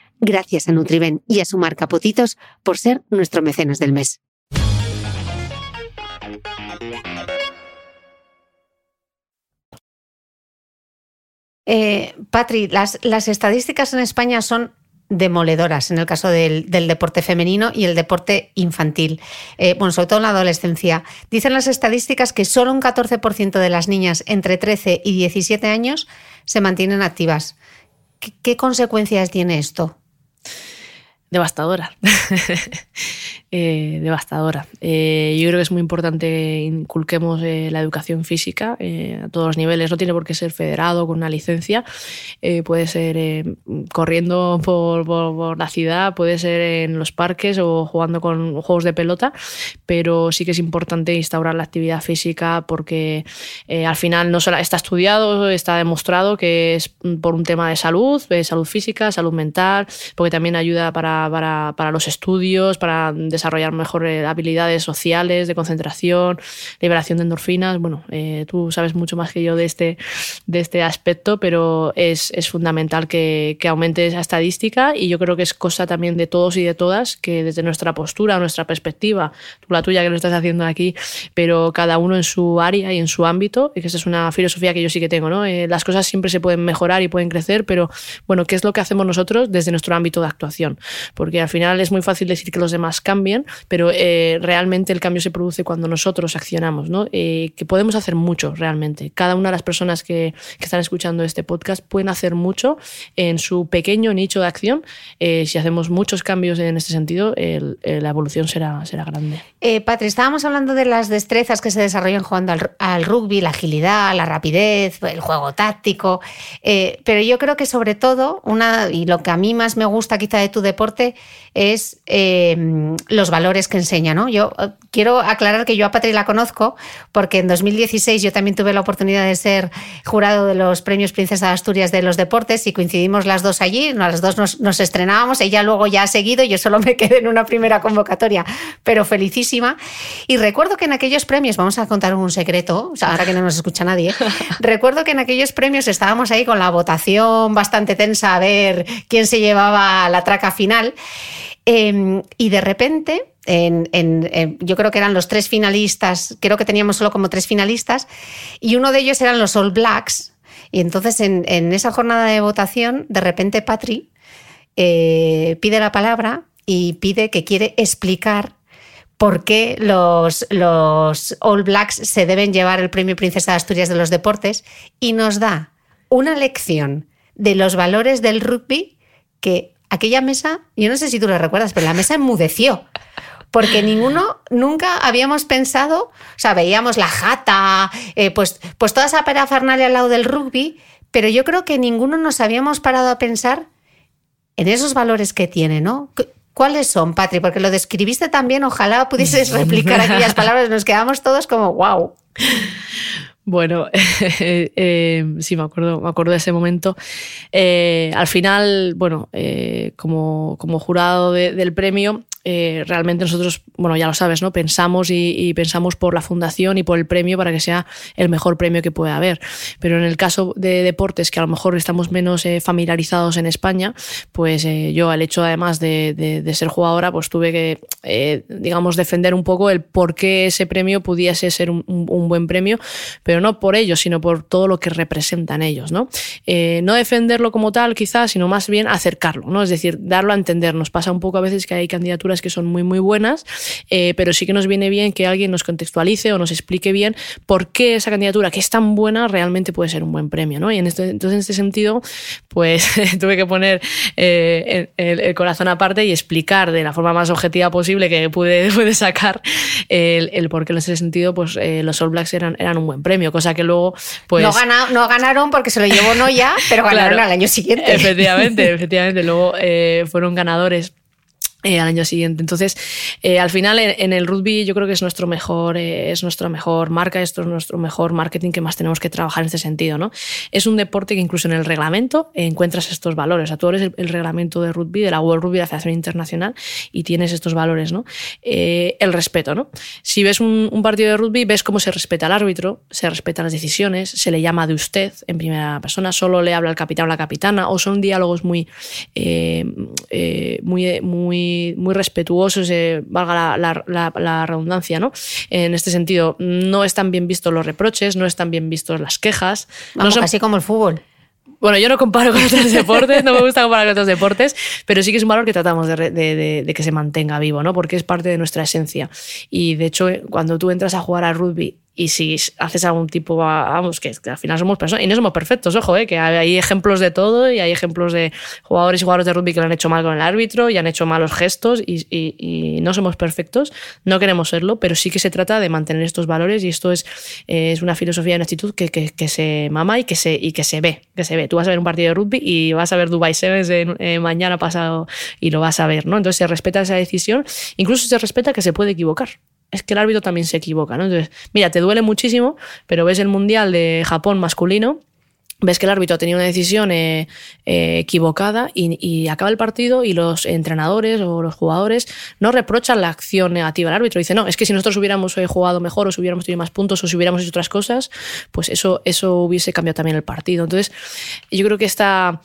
Gracias a Nutriben y a su marca por ser nuestro mecenas del mes. Eh, Patri, las, las estadísticas en España son demoledoras en el caso del, deporte femenino y el deporte infantil, eh, bueno, sobre todo en la adolescencia. Dicen las estadísticas que solo un 14% de las niñas entre 13 y 17 años se mantienen activas. qué consecuencias tiene esto? Devastadora. <laughs> Eh, devastadora. Eh, yo creo que es muy importante inculquemos eh, la educación física a todos los niveles. No tiene por qué ser federado con una licencia. puede ser corriendo por, la ciudad, puede ser en los parques o jugando con juegos de pelota, pero sí que es importante instaurar la actividad física porque al final no solo está estudiado, está demostrado que es por un tema de salud, de salud física, salud mental, porque también ayuda para, para, los estudios, para desarrollar mejor eh, habilidades sociales, de concentración, liberación de endorfinas. Bueno, eh, tú sabes mucho más que yo de este, de este aspecto, pero es, es fundamental que, que, aumente esa estadística y yo creo que es cosa también de todos y de todas que desde nuestra postura, nuestra perspectiva, la tuya que lo estás haciendo aquí, pero cada uno en su área y en su ámbito, y que esa es una filosofía que yo sí que tengo, ¿no? Eh, las cosas siempre se pueden mejorar y pueden crecer, pero bueno, ¿qué es lo que hacemos nosotros desde nuestro ámbito de actuación? Porque al final es muy fácil decir que los demás pero eh, realmente el cambio se produce cuando nosotros accionamos, ¿no? Eh, que podemos hacer mucho realmente. Cada una de las personas que, están escuchando este podcast pueden hacer mucho en su pequeño nicho de acción. Eh, si hacemos muchos cambios en este sentido, la evolución será, será grande. Patri, estábamos hablando de las destrezas que se desarrollan jugando al, rugby, la agilidad, la rapidez, el juego táctico, pero yo creo que sobre todo, una, y lo que a mí más me gusta quizá de tu deporte es los valores que enseña. ¿no? Yo eh, quiero aclarar que yo a Patri la conozco porque en 2016 yo también tuve la oportunidad de ser jurado de los premios Princesa de Asturias de los deportes y coincidimos las dos allí, las dos nos, estrenábamos, ella luego ya ha seguido, yo solo me <laughs> quedé en una primera convocatoria, pero felicísima. Y recuerdo que en aquellos premios, vamos a contar un secreto, ahora que no nos escucha nadie, <laughs> recuerdo que en aquellos premios estábamos ahí con la votación bastante tensa a ver quién se llevaba la traca final. Em, y de repente, en, yo creo que eran los tres finalistas, creo que teníamos solo como tres finalistas, y uno de ellos eran los All Blacks. Y entonces en, esa jornada de votación, de repente Patri eh, pide la palabra y pide que quiere explicar por qué los All Blacks se deben llevar el premio Princesa de Asturias de los Deportes y nos da una lección de los valores del rugby que aquella mesa, yo no sé si tú lo recuerdas, pero la mesa enmudeció. Porque ninguno nunca habíamos pensado, o sea, veíamos la jata, eh, pues, pues toda esa parafernalia al lado del rugby, pero yo creo que ninguno nos habíamos parado a pensar en esos valores que tiene, ¿no? ¿Cuáles son, Patri? Porque lo describiste también, ojalá pudieses <laughs> replicar aquellas palabras, nos quedamos todos como, wow. Bueno, <laughs> eh, sí, me acuerdo, me acuerdo de ese momento. Eh, al final, bueno, eh, como, como, jurado del premio, eh, realmente nosotros, bueno, ya lo sabes, ¿no? Pensamos y, pensamos por la fundación y por el premio para que sea el mejor premio que pueda haber. Pero en el caso de deportes que a lo mejor estamos menos eh, familiarizados en España, pues eh, yo al hecho además de, ser jugadora, pues tuve que, digamos, defender un poco el por qué ese premio pudiese ser un, buen premio, pero no por ellos, sino por todo lo que representan ellos, ¿no? no defenderlo como tal, quizás, sino más bien acercarlo, ¿no? Es decir, darlo a entender. Nos pasa un poco a veces que hay candidaturas películas que son muy, muy buenas, eh, pero sí que nos viene bien que alguien nos contextualice o nos explique bien por qué esa candidatura, que es tan buena, realmente puede ser un buen premio. ¿no? Y en este, entonces, en este sentido, pues <laughs> tuve que poner eh, el, corazón aparte y explicar de la forma más objetiva posible que pude, <laughs> pude sacar el, el por qué en ese sentido pues, eh, los All Blacks eran, eran un buen premio, cosa que luego... Pues, no, no ganaron porque se lo llevó Noya, pero <laughs> ganaron al año siguiente. Efectivamente, efectivamente. Luego eh, fueron ganadores eh, al año siguiente. Entonces, eh, al final en, el rugby yo creo que es nuestro mejor, eh, es nuestra mejor marca, esto es nuestro mejor marketing que más tenemos que trabajar en este sentido. ¿no? Es un deporte que incluso en el reglamento encuentras estos valores. O sea, tú eres el, reglamento de rugby, de la World Rugby, de la Federación Internacional, y tienes estos valores. ¿no? el respeto. ¿no? Si ves un, partido de rugby, ves cómo se respeta al árbitro, se respetan las decisiones, se le llama de usted en primera persona, solo le habla al capitán o la capitana, o son diálogos muy, muy, muy muy, respetuosos, eh, valga la, redundancia, ¿no? En este sentido, no están bien vistos los reproches, no están bien vistos las quejas. Vamos, no como el fútbol. Bueno, yo no comparo con otros <laughs> deportes, no me gusta comparar con otros deportes, pero sí que es un valor que tratamos de, que se mantenga vivo, ¿no? Porque es parte de nuestra esencia. Y de hecho, cuando tú entras a jugar al rugby y si haces algún tipo, vamos, que, al final somos personas, y no somos perfectos, ojo, eh, que hay ejemplos de todo y hay ejemplos de jugadores y jugadores de rugby que lo han hecho mal con el árbitro y han hecho malos gestos y, no somos perfectos, no queremos serlo, pero sí que se trata de mantener estos valores y esto es, es una filosofía y una actitud que, que, se mama y que se, y que se ve, que se ve. Tú vas a ver un partido de rugby y vas a ver Dubai Sevens eh, mañana pasado y lo vas a ver, ¿no? Entonces se respeta esa decisión, incluso se respeta que se puede equivocar es que el árbitro también se equivoca, ¿no? Entonces, mira, te duele muchísimo, pero ves el Mundial de Japón masculino, ves que el árbitro ha tenido una decisión eh, eh, equivocada y, acaba el partido y los entrenadores o los jugadores no reprochan la acción negativa al árbitro. Dicen, no, es que si nosotros hubiéramos eh, jugado mejor o si hubiéramos tenido más puntos o si hubiéramos hecho otras cosas, pues eso, eso hubiese cambiado también el partido. Entonces, yo creo que esta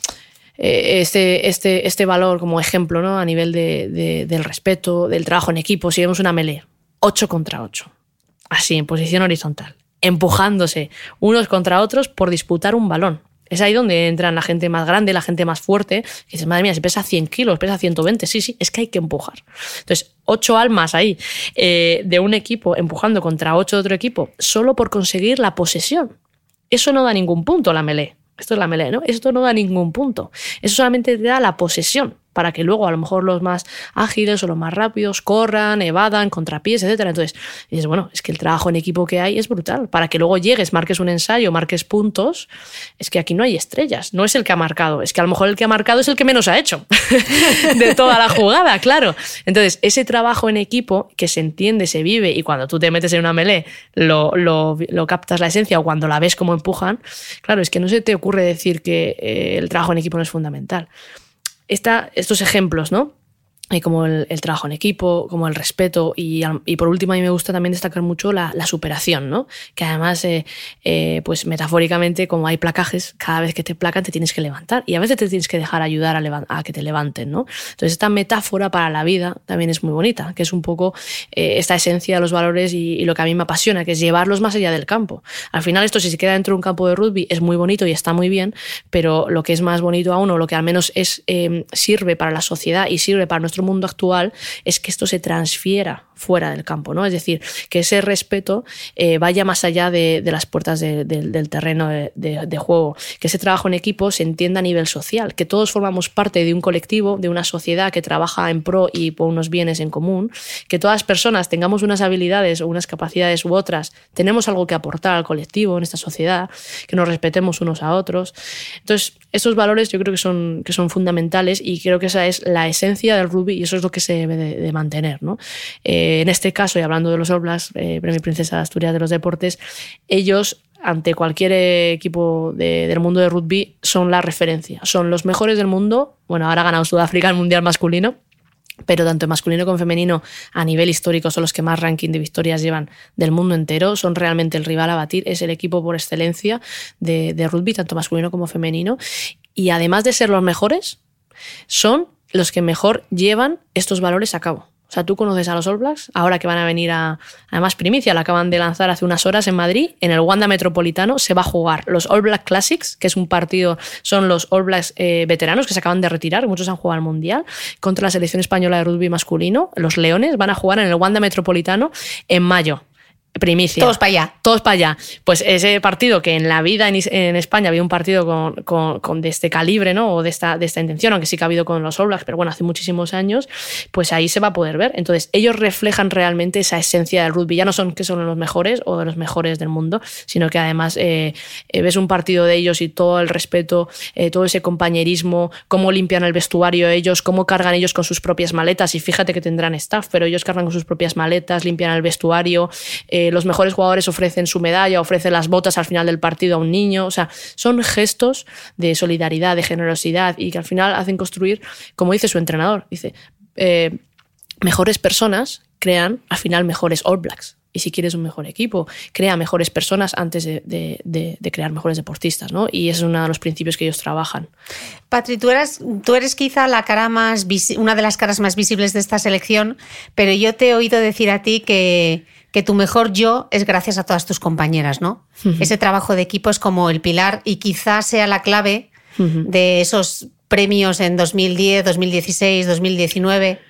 este, este, este valor como ejemplo ¿no? a nivel de, del respeto, del trabajo en equipo. Si vemos una melee, 8 contra 8. Así, en posición horizontal. Empujándose unos contra otros por disputar un balón. Es ahí donde entran la gente más grande, la gente más fuerte, que dices, madre mía, si pesa 100 kilos, pesa 120, sí, sí, es que hay que empujar. Entonces, ocho almas ahí eh, de un equipo empujando contra ocho de otro equipo, solo por conseguir la posesión. Eso no da ningún punto la melee. Esto es la melee, ¿no? Esto no da ningún punto. Eso solamente te da la posesión para que luego a lo mejor los más ágiles o los más rápidos corran, evadan, contrapiés, etc. Entonces, dices, bueno, es que el trabajo en equipo que hay es brutal. Para que luego llegues, marques un ensayo, marques puntos, es que aquí no hay estrellas. No es el que ha marcado, es que a lo mejor el que ha marcado es el que menos ha hecho <laughs> de toda la jugada, claro. Entonces, ese trabajo en equipo que se entiende, se vive y cuando tú te metes en una melee lo, lo, captas la esencia o cuando la ves como empujan, claro, es que no se te ocurre decir que eh, el trabajo en equipo no es fundamental estos ejemplos, ¿no? Como el, trabajo en equipo, como el respeto y, por último a mí me gusta también destacar mucho la, superación, ¿no? Que además, eh, eh, pues metafóricamente, como hay placajes, cada vez que te placan te tienes que levantar y a veces te tienes que dejar ayudar a, que te levanten, ¿no? Entonces esta metáfora para la vida también es muy bonita, que es un poco eh, esta esencia de los valores y, lo que a mí me apasiona, que es llevarlos más allá del campo. Al final esto si se queda dentro de un campo de rugby es muy bonito y está muy bien, pero lo que es más bonito aún o lo que al menos es, sirve para la sociedad y sirve para nuestro mundo actual es que esto se transfiera fuera del campo, ¿no? Es decir, que ese respeto eh, vaya más allá de, las puertas del terreno de, juego, que ese trabajo en equipo se entienda a nivel social, que todos formamos parte de un colectivo, de una sociedad que trabaja en pro y por unos bienes en común, que todas las personas tengamos unas habilidades o unas capacidades u otras, tenemos algo que aportar al colectivo en esta sociedad, que nos respetemos unos a otros. Entonces, esos valores yo creo que son, que son fundamentales y creo que esa es la esencia del rugby y eso es lo que se debe de, mantener, ¿no? Eh, eh, en este caso, y hablando de los Blacks, eh, Premio Princesa de Asturias de los Deportes, ellos ante cualquier equipo del mundo de rugby son la referencia, son los mejores del mundo. Bueno, ahora ha ganado Sudáfrica el Mundial masculino, pero tanto masculino como femenino a nivel histórico son los que más ranking de victorias llevan del mundo entero, son realmente el rival a batir, es el equipo por excelencia de rugby, tanto masculino como femenino, y además de ser los mejores, son los que mejor llevan estos valores a cabo. O sea, tú conoces a los All Blacks, ahora que van a venir a. Además, primicia, la acaban de lanzar hace unas horas en Madrid, en el Wanda Metropolitano, se va a jugar los All Black Classics, que es un partido, son los All Blacks eh, veteranos que se acaban de retirar, muchos han jugado al Mundial, contra la selección española de rugby masculino. Los Leones van a jugar en el Wanda Metropolitano en mayo primicia. Todos para allá. Todos para allá. Pues ese partido que en la vida en, España había un partido con, con, de este calibre, ¿no? O de esta, de esta intención, aunque sí que ha habido con los All Blacks, pero bueno, hace muchísimos años, pues ahí se va a poder ver. Entonces, ellos reflejan realmente esa esencia del rugby. Ya no son que son los mejores o de los mejores del mundo, sino que además eh, eh, ves un partido de ellos y todo el respeto, eh, todo ese compañerismo, cómo limpian el vestuario ellos, cómo cargan ellos con sus propias maletas. Y fíjate que tendrán staff, pero ellos cargan con sus propias maletas, limpian el vestuario. Eh, los mejores jugadores ofrecen su medalla, ofrecen las botas al final del partido a un niño. O sea, son gestos de solidaridad, de generosidad y que al final hacen construir, como dice su entrenador, dice, eh, mejores personas crean al final mejores All Blacks. Y si quieres un mejor equipo, crea mejores personas antes de, crear mejores deportistas, ¿no? Y ese es uno de los principios que ellos trabajan. Patri, tú eres, tú eres quizá la cara más una de las caras más visibles de esta selección, pero yo te he oído decir a ti que, que tu mejor yo es gracias a todas tus compañeras, ¿no? Ese trabajo de equipo es como el pilar y quizás sea la clave de esos premios en 2010, 2016, 2019.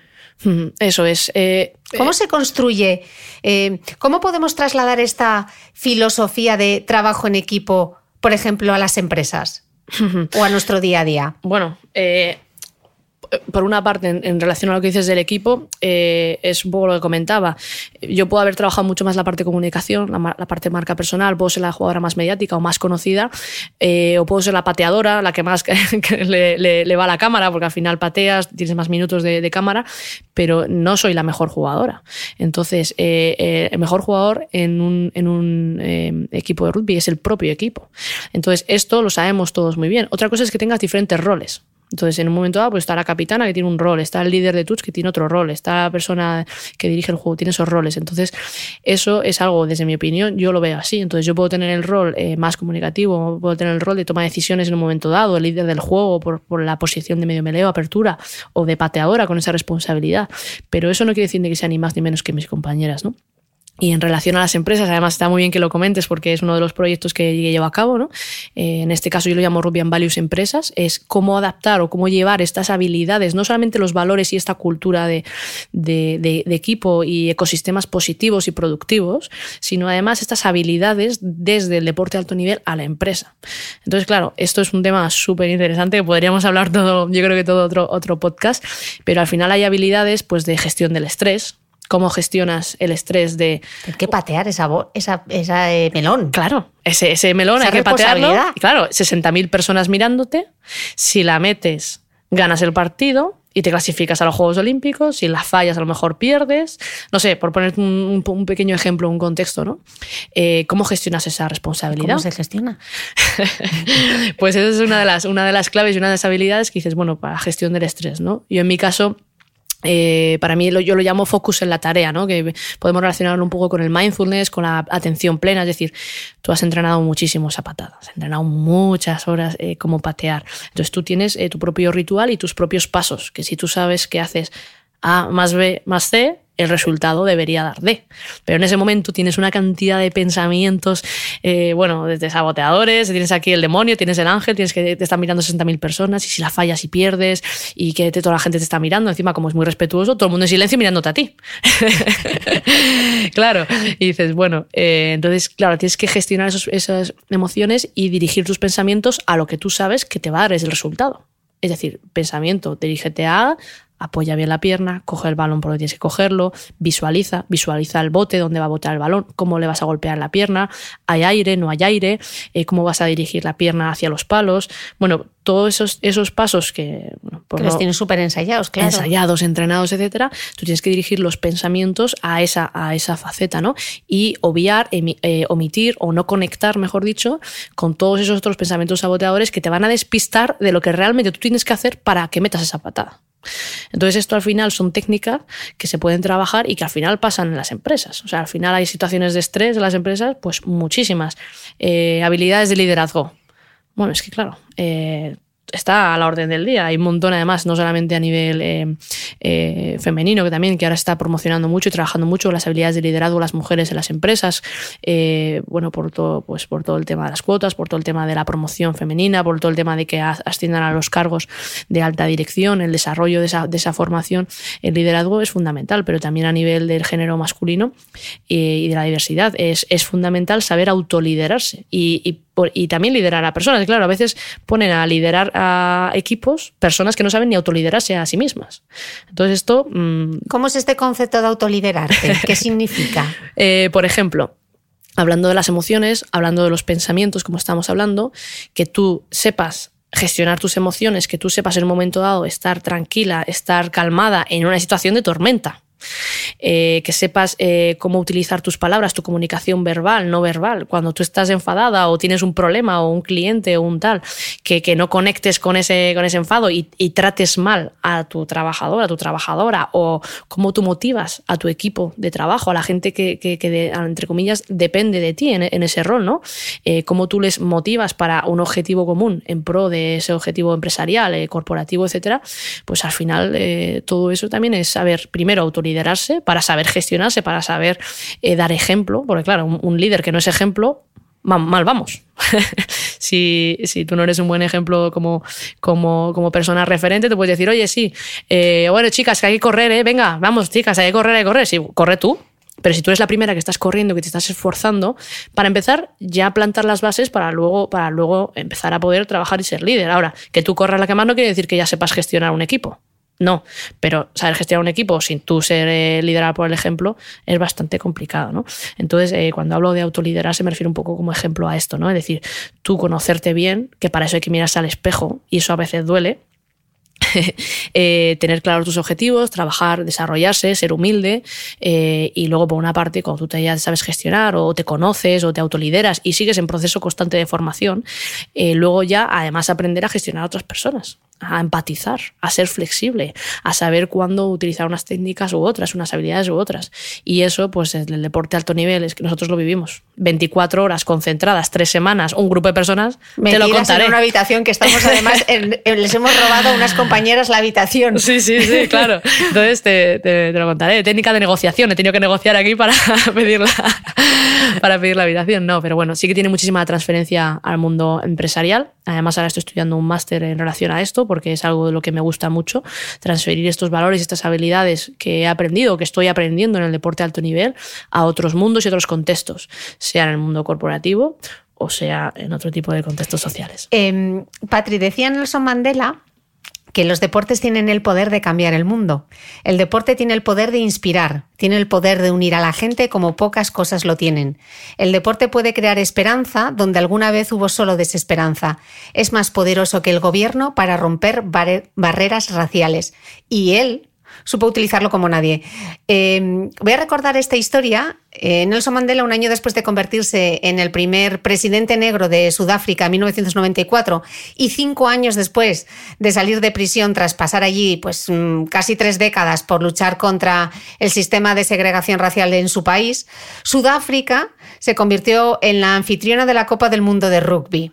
Eso es. Eh, ¿Cómo se construye? Eh, ¿Cómo podemos trasladar esta filosofía de trabajo en equipo, por ejemplo, a las empresas o a nuestro día a día? Bueno, eh, por una parte, en, relación a lo que dices del equipo, eh, es un poco lo que comentaba. Yo puedo haber trabajado mucho más la parte de comunicación, la, parte de marca personal, puedo ser la jugadora más mediática o más conocida, eh, o puedo ser la pateadora, la que más <laughs> le, va a la cámara, porque al final pateas, tienes más minutos de, cámara, pero no soy la mejor jugadora. Entonces, eh, el mejor jugador en un, en un equipo de rugby es el propio equipo. Entonces, esto lo sabemos todos muy bien. Otra cosa es que tengas diferentes roles. Entonces, en un momento dado, pues está la capitana que tiene un rol, está el líder de Touch que tiene otro rol, está la persona que dirige el juego, tiene esos roles. Entonces, eso es algo, desde mi opinión, yo lo veo así. Entonces, yo puedo tener el rol eh, más comunicativo, puedo tener el rol de toma de decisiones en un momento dado, el líder del juego por, por, la posición de medio meleo, apertura o de pateadora con esa responsabilidad. Pero eso no quiere decir que sea ni más ni menos que mis compañeras, ¿no? Y en relación a las empresas, además está muy bien que lo comentes porque es uno de los proyectos que llevo a cabo. ¿no? Eh, en este caso yo lo llamo Rubian Values Empresas, es cómo adaptar o cómo llevar estas habilidades, no solamente los valores y esta cultura de, de, equipo y ecosistemas positivos y productivos, sino además estas habilidades desde el deporte de alto nivel a la empresa. Entonces, claro, esto es un tema súper interesante que podríamos hablar todo, yo creo que todo otro, otro podcast, pero al final hay habilidades pues, de gestión del estrés, cómo gestionas el estrés de... Hay que patear esa, esa, esa eh, melón. Claro, ese, ese melón hay que patearlo. Y claro, 60.000 personas mirándote. Si la metes, ganas el partido y te clasificas a los Juegos Olímpicos. Si la fallas, a lo mejor pierdes. No sé, por poner un, un pequeño ejemplo, un contexto, ¿no? Eh, ¿Cómo gestionas esa responsabilidad? ¿Cómo se gestiona? <laughs> pues esa es una de, las, una de las claves y una de las habilidades que dices, bueno, para gestión del estrés, ¿no? Yo en mi caso eh, para mí yo lo llamo focus en la tarea, ¿no? que podemos relacionarlo un poco con el mindfulness, con la atención plena, es decir, tú has entrenado muchísimo esa patada, has entrenado muchas horas eh, como patear, entonces tú tienes eh, tu propio ritual y tus propios pasos, que si tú sabes que haces A más B más C, el resultado debería dar D. Pero en ese momento tienes una cantidad de pensamientos, eh, bueno, desde saboteadores, tienes aquí el demonio, tienes el ángel, tienes que te están mirando 60.000 personas y si la fallas y pierdes y que toda la gente te está mirando, encima como es muy respetuoso, todo el mundo en silencio mirándote a ti. <laughs> claro, y dices, bueno, eh, entonces, claro, tienes que gestionar esas emociones y dirigir tus pensamientos a lo que tú sabes que te va a dar ese resultado. Es decir, pensamiento, dirígete a apoya bien la pierna, coge el balón por donde tienes que cogerlo, visualiza, visualiza el bote, dónde va a botar el balón, cómo le vas a golpear la pierna, hay aire, no hay aire, eh, cómo vas a dirigir la pierna hacia los palos. Bueno, todos esos, esos pasos que... Bueno, que los tienes súper ensayados, claro. Ensayados, entrenados, etcétera, tú tienes que dirigir los pensamientos a esa, a esa faceta, ¿no? Y obviar, eh, omitir o no conectar, mejor dicho, con todos esos otros pensamientos saboteadores que te van a despistar de lo que realmente tú tienes que hacer para que metas esa patada. Entonces esto al final son técnicas que se pueden trabajar y que al final pasan en las empresas. O sea, al final hay situaciones de estrés en las empresas, pues muchísimas. Eh, habilidades de liderazgo. Bueno, es que claro, eh, está a la orden del día. Hay un montón, además, no solamente a nivel eh, eh, femenino, que también que ahora está promocionando mucho y trabajando mucho las habilidades de liderazgo de las mujeres en las empresas. Eh, bueno, por todo, pues por todo el tema de las cuotas, por todo el tema de la promoción femenina, por todo el tema de que asciendan a los cargos de alta dirección, el desarrollo de esa, de esa formación, el liderazgo es fundamental, pero también a nivel del género masculino y de la diversidad es, es fundamental saber autoliderarse y, y y también liderar a personas. Claro, a veces ponen a liderar a equipos personas que no saben ni autoliderarse a sí mismas. Entonces esto... Mm, ¿Cómo es este concepto de autoliderarte? ¿Qué <laughs> significa? Eh, por ejemplo, hablando de las emociones, hablando de los pensamientos, como estamos hablando, que tú sepas gestionar tus emociones, que tú sepas en un momento dado estar tranquila, estar calmada en una situación de tormenta. Eh, que sepas eh, cómo utilizar tus palabras, tu comunicación verbal, no verbal. Cuando tú estás enfadada o tienes un problema o un cliente o un tal, que, que no conectes con ese, con ese enfado y, trates mal a tu trabajador, a tu trabajadora, o cómo tú motivas a tu equipo de trabajo, a la gente que, que, entre comillas, depende de ti en, ese rol, ¿no? Eh, cómo tú les motivas para un objetivo común en pro de ese objetivo empresarial, corporativo, etcétera, pues al final todo eso también es saber primero autorizar liderarse, para saber gestionarse, para saber eh, dar ejemplo, porque claro, un, líder que no es ejemplo, mal, vamos. <laughs> si, tú no eres un buen ejemplo como, como, como, persona referente, te puedes decir, oye, sí, eh, bueno, chicas, que hay que correr, ¿eh? venga, vamos, chicas, hay que correr, hay que correr. Sí, corre tú. Pero si tú eres la primera que estás corriendo, que te estás esforzando, para empezar ya plantar las bases para luego, para luego empezar a poder trabajar y ser líder. Ahora, que tú corras la que más no quiere decir que ya sepas gestionar un equipo. No, pero saber gestionar un equipo sin tú ser eh, liderado por el ejemplo es bastante complicado, ¿no? Entonces, eh, cuando hablo de autoliderarse me refiero un poco como ejemplo a esto, ¿no? Es decir, tú conocerte bien, que para eso hay que mirarse al espejo y eso a veces duele, <laughs> eh, tener claros tus objetivos, trabajar, desarrollarse, ser humilde y luego por una parte cuando tú te ya sabes gestionar o te conoces o te autolideras y sigues en proceso constante de formación, luego ya además aprender a gestionar a otras personas a empatizar, a ser flexible, a saber cuándo utilizar unas técnicas u otras, unas habilidades u otras. Y eso, pues en el deporte alto nivel es que nosotros lo vivimos. 24 horas concentradas, tres semanas, un grupo de personas, te lo contaré. en una habitación que estamos además, <laughs> les hemos robado unas compañeras la habitación. Sí, sí, sí, <laughs> claro. Entonces te, te, lo contaré. Técnica de negociación, he tenido que negociar aquí para <laughs> pedirla, para pedir la habitación. No, pero bueno, sí que tiene muchísima transferencia al mundo empresarial. Además, ahora estoy estudiando un máster en relación a esto porque es algo de lo que me gusta mucho, transferir estos valores, estas habilidades que he aprendido, que estoy aprendiendo en el deporte de alto nivel, a otros mundos y otros contextos, sea en el mundo corporativo o sea en otro tipo de contextos sociales. Eh, Patri, decía Nelson Mandela que los deportes tienen el poder de cambiar el mundo. El deporte tiene el poder de inspirar, tiene el poder de unir a la gente como pocas cosas lo tienen. El deporte puede crear esperanza donde alguna vez hubo solo desesperanza. Es más poderoso que el gobierno para romper barreras raciales. Y él supo utilizarlo como nadie. Em, voy a recordar esta historia. Eh, Nelson Mandela, un año después de convertirse en el primer presidente negro de Sudáfrica en 1994 y cinco años después de salir de prisión tras pasar allí pues, mm, casi tres décadas por luchar contra el sistema de segregación racial en su país, Sudáfrica se convirtió en la anfitriona de la Copa del Mundo de Rugby.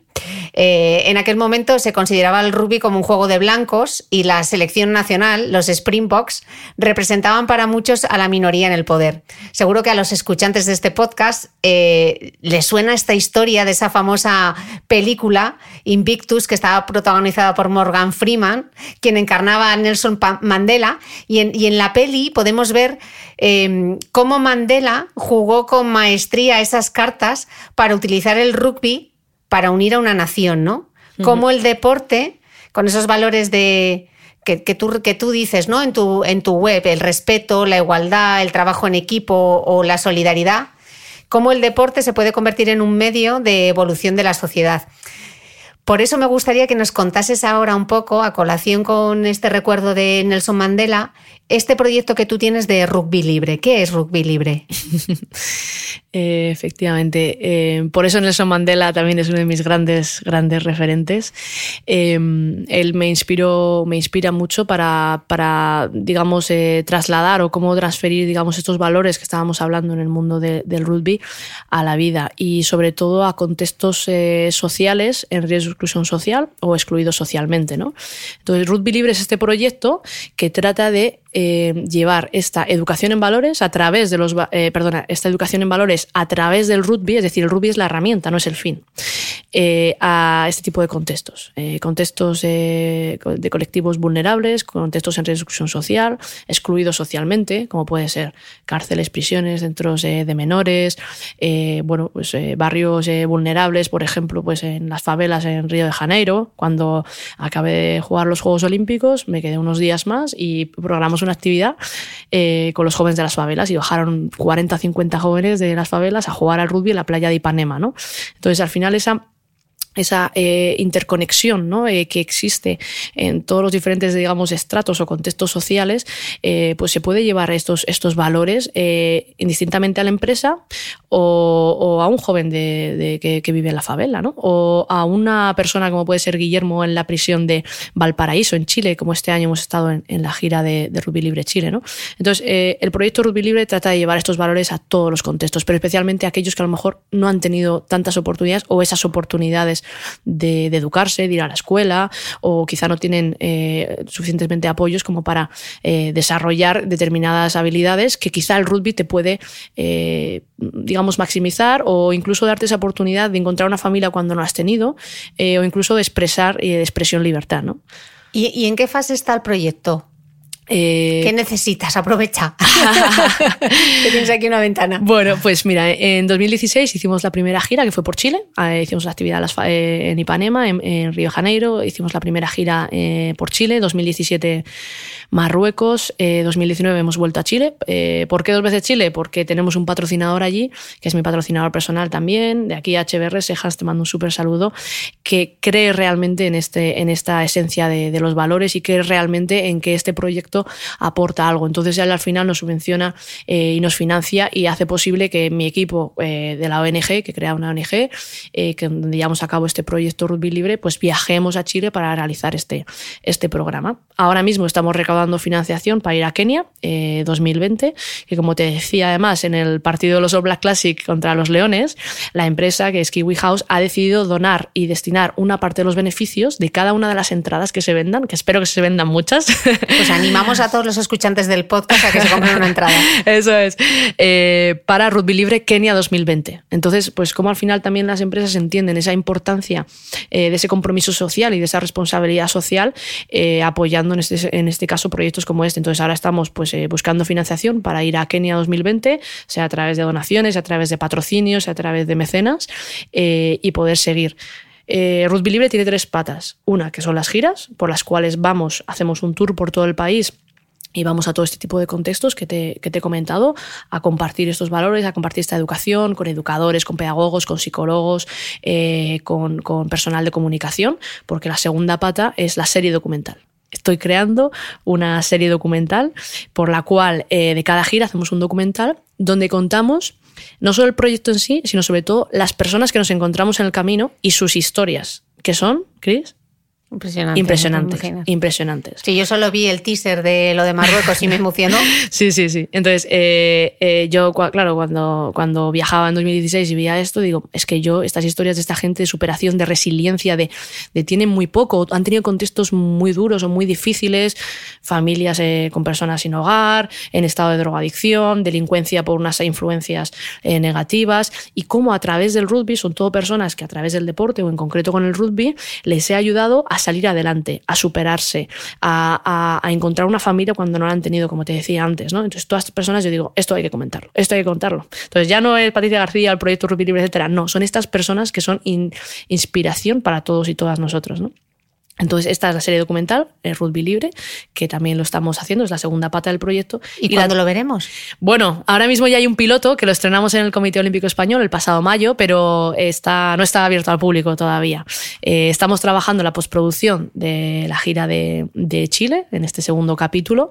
Eh, en aquel momento se consideraba el rugby como un juego de blancos y la selección nacional, los Springboks, representaban para muchos a la minoría en el poder. Seguro que a los escuchantes de este podcast eh, les suena esta historia de esa famosa película Invictus que estaba protagonizada por Morgan Freeman, quien encarnaba a Nelson Mandela, y en, la peli podemos ver eh, cómo Mandela jugó con maestría esas cartas para utilizar el rugby para unir a una nación, ¿no? Como el deporte, con esos valores de, que, tú, que tú dices ¿no? en, tu, en tu web, el respeto, la igualdad, el trabajo en equipo o la solidaridad, cómo el deporte se puede convertir en un medio de evolución de la sociedad. Por eso me gustaría que nos contases ahora un poco, a colación con este recuerdo de Nelson Mandela, este proyecto que tú tienes de rugby libre. ¿Qué es rugby libre? <laughs> Eh, efectivamente. Eh, por eso Nelson Mandela también es uno de mis grandes, grandes referentes. Eh, él me inspiró, me inspira mucho para, para digamos, trasladar o cómo transferir, digamos, estos valores que estábamos hablando en el mundo del rugby a la vida y sobre todo a contextos sociales en riesgo exclusión social o excluidos socialmente, ¿no? Entonces, Rugby Libre es este proyecto que trata de llevar esta educación en valores a través de los, perdona, esta educación en valores a través del rugby, es decir, el rugby es la herramienta, no es el fin, eh, a este tipo de contextos. Eh, contextos eh, de colectivos vulnerables, contextos en exclusión social, excluidos socialmente, como puede ser cárceles, prisiones, centros de menores, bueno, pues, barrios vulnerables, por ejemplo, pues en las favelas en Río de Janeiro. Cuando acabé de jugar los Juegos Olímpicos, me quedé unos días más y programamos una actividad con los jóvenes de las favelas y bajaron 40 50 jóvenes de las favelas a jugar al rugby en la playa de Ipanema. ¿no? Entonces, al final, esa esa eh, interconexión ¿no? Eh, que existe en todos los diferentes digamos estratos o contextos sociales eh, pues se puede llevar estos, estos valores indistintamente a la empresa o, a un joven de, que, vive en la favela ¿no? o a una persona como puede ser Guillermo en la prisión de Valparaíso en Chile como este año hemos estado en, la gira de, de, Rugby Libre Chile ¿no? entonces el proyecto Rugby Libre trata de llevar estos valores a todos los contextos pero especialmente a aquellos que a lo mejor no han tenido tantas oportunidades o esas oportunidades de, educarse, de ir a la escuela o quizá no tienen eh, suficientemente apoyos como para eh, desarrollar determinadas habilidades que quizá el rugby te puede, eh, digamos, maximizar o incluso darte esa oportunidad de encontrar una familia cuando no has tenido o incluso de expresar expresión libertad. ¿no? ¿Y en qué fase está el proyecto? Eh, ¿Qué necesitas? Aprovecha. <laughs> que tienes aquí una ventana. Bueno, pues mira, en 2016 hicimos la primera gira que fue por Chile. Eh, hicimos la actividad eh, en Ipanema, en, Río de Janeiro. Hicimos la primera gira por Chile. 2017 Marruecos. 2019 hemos vuelto a Chile. ¿Por qué dos veces Chile? Porque tenemos un patrocinador allí, que es mi patrocinador personal también. De aquí HBR, Sejas, te mando un súper saludo. Que cree realmente en, este, en esta esencia de, de los valores y cree realmente en que este proyecto aporta algo. Entonces él al final nos subvenciona eh, y nos financia y hace posible que mi equipo eh, de la ONG, que crea una ONG, eh, que donde llevamos a cabo este proyecto Rugby Libre, pues viajemos a Chile para realizar este, este programa. Ahora mismo estamos recaudando financiación para ir a Kenia 2020, que como te decía además en el partido de los All Black Classic contra los Leones, la empresa que es Kiwi House ha decidido donar y destinar una parte de los beneficios de cada una de las entradas que se vendan, que espero que se vendan muchas. Pues anima a todos los escuchantes del podcast a que se compren una entrada. <laughs> Eso es. Eh, para Rugby Libre Kenia 2020. Entonces, pues como al final también las empresas entienden esa importancia eh, de ese compromiso social y de esa responsabilidad social, eh, apoyando en este, en este caso proyectos como este. Entonces ahora estamos pues, buscando financiación para ir a Kenia 2020, sea a través de donaciones, a través de patrocinios, a través de mecenas y poder seguir. Eh, Rugby Libre tiene tres patas. Una, que son las giras, por las cuales vamos, hacemos un tour por todo el país y vamos a todo este tipo de contextos que te, he comentado, a compartir estos valores, a compartir esta educación con educadores, con pedagogos, con psicólogos, eh, con, personal de comunicación, porque la segunda pata es la serie documental estoy creando una serie documental por la cual eh, de cada gira hacemos un documental donde contamos no solo el proyecto en sí, sino sobre todo las personas que nos encontramos en el camino y sus historias, que son, Chris, Impresionante. Impresionantes. Impresionantes. Sí, yo solo vi el teaser de lo de Marruecos y me emocionó. <laughs> sí, sí, sí. Entonces, eh, eh, yo, claro, cuando, cuando viajaba en 2016 y veía esto, digo, es que yo, estas historias de esta gente de superación, de resiliencia, de, de tienen muy poco, han tenido contextos muy duros o muy difíciles, familias eh, con personas sin hogar, en estado de drogadicción, delincuencia por unas influencias negativas, y cómo a través del rugby, son todo personas que a través del deporte o en concreto con el rugby, les he ayudado a salir adelante, a superarse, a, encontrar una familia cuando no la han tenido, como te decía antes. ¿no? Entonces, todas estas personas, yo digo, esto hay que comentarlo, esto hay que contarlo. Entonces, ya no es Patricia García, el proyecto Rugby Libre, etcétera. No, son estas personas que son inspiración para todos y todas nosotros. ¿no? Entonces, esta es la serie documental, el Rugby Libre, que también lo estamos haciendo, es la segunda pata del proyecto. ¿Y, cuándo lo veremos? Bueno, ahora mismo ya hay un piloto que lo estrenamos en el Comité Olímpico Español el pasado mayo, pero está, no está abierto al público todavía. Eh, estamos trabajando la postproducción de la gira de, Chile, en este segundo capítulo,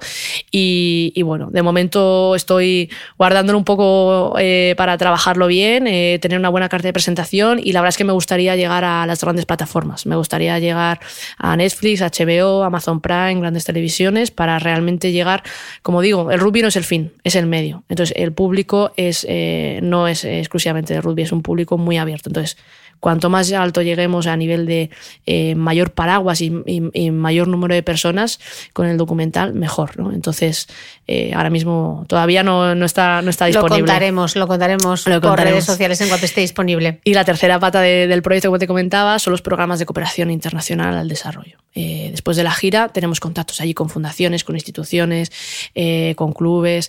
y, bueno, de momento estoy guardándolo un poco eh, para trabajarlo bien, eh, tener una buena carta de presentación, y la verdad es que me gustaría llegar a las grandes plataformas. Me gustaría llegar a Netflix, HBO, Amazon Prime, grandes televisiones, para realmente llegar, como digo, el rugby no es el fin, es el medio. Entonces, el público es, eh, no es exclusivamente de rugby, es un público muy abierto. Entonces, cuanto más alto lleguemos a nivel de eh, mayor paraguas y, mayor número de personas con el documental, mejor. ¿no? Entonces, eh, ahora mismo todavía no, no, está, no está disponible. Lo contaremos, lo contaremos, por redes sociales en cuanto esté disponible. Y la tercera pata del proyecto, como te comentaba, son los programas de cooperación internacional al desarrollo. Eh, después de la gira tenemos contactos allí con fundaciones, con instituciones, con clubes,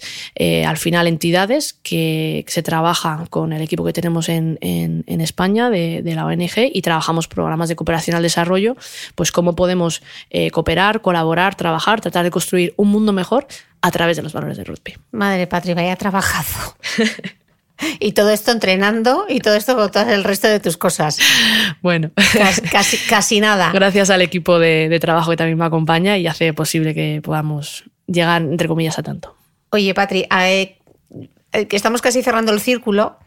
al final entidades que, se trabajan con el equipo que tenemos en, en, en España de, de la ONG y trabajamos programas de cooperación al desarrollo, pues cómo podemos eh, cooperar, colaborar, trabajar, tratar de construir un mundo mejor a través de los valores del rugby. Madre patria, vaya trabajado. y todo esto entrenando y todo esto con todo el resto de tus cosas. Bueno, casi, casi, nada. Gracias al equipo de, trabajo que también me acompaña y hace posible que podamos llegar, entre comillas, a tanto. Oye, Patri, eh, eh, que estamos casi cerrando el círculo.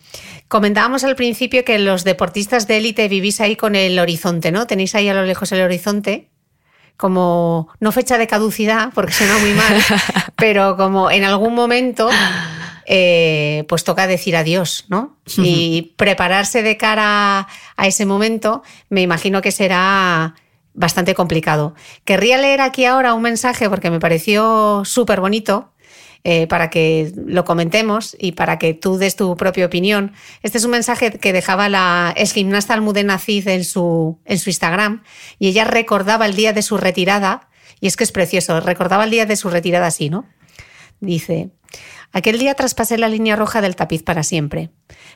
Comentábamos al principio que los deportistas de élite vivís ahí con el horizonte, ¿no? Tenéis ahí a lo lejos el horizonte como no fecha de caducidad, porque suena muy mal, <laughs> pero como en algún momento eh, pues toca decir adiós, ¿no? Y prepararse de cara a ese momento, me imagino que será bastante complicado. Querría leer aquí ahora un mensaje porque me pareció súper bonito eh, para que lo comentemos y para que tú des tu propia opinión. Este es un mensaje que dejaba la ex gimnasta Almudena Cid en su, en su Instagram y ella recordaba el día de su retirada, y es que es precioso, recordaba el día de su retirada así, ¿no? Dice, Aquel día traspasé la línea roja del tapiz para siempre.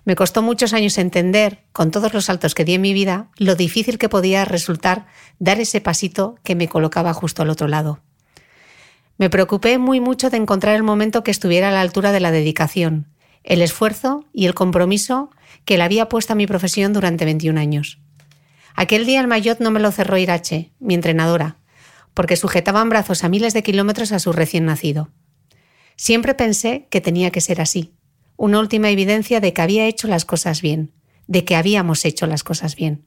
Me costó muchos años entender, con todos los saltos que di en mi vida, lo difícil que podía resultar dar ese pasito que me colocaba justo al otro lado. Me preocupé muy mucho de encontrar el momento que estuviera a la altura de la dedicación, el esfuerzo y el compromiso que le había puesto a mi profesión durante 21 años. Aquel día el Mayotte no me lo cerró Irache, mi entrenadora, porque sujetaban brazos a miles de kilómetros a su recién nacido. Siempre pensé que tenía que ser así, una última evidencia de que había hecho las cosas bien, de que habíamos hecho las cosas bien.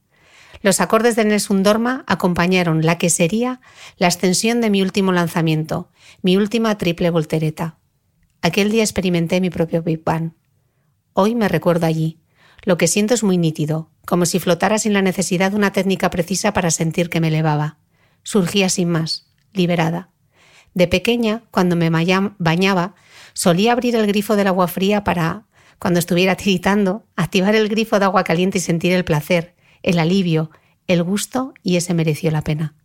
Los acordes de Nessun Dorma acompañaron la que sería la extensión de mi último lanzamiento, mi última triple voltereta. Aquel día experimenté mi propio Big Bang. Hoy me recuerdo allí. Lo que siento es muy nítido, como si flotara sin la necesidad de una técnica precisa para sentir que me elevaba. Surgía sin más, liberada. De pequeña, cuando me bañaba, solía abrir el grifo del agua fría para, cuando estuviera tiritando, activar el grifo de agua caliente y sentir el placer, el alivio, el gusto y ese mereció la pena.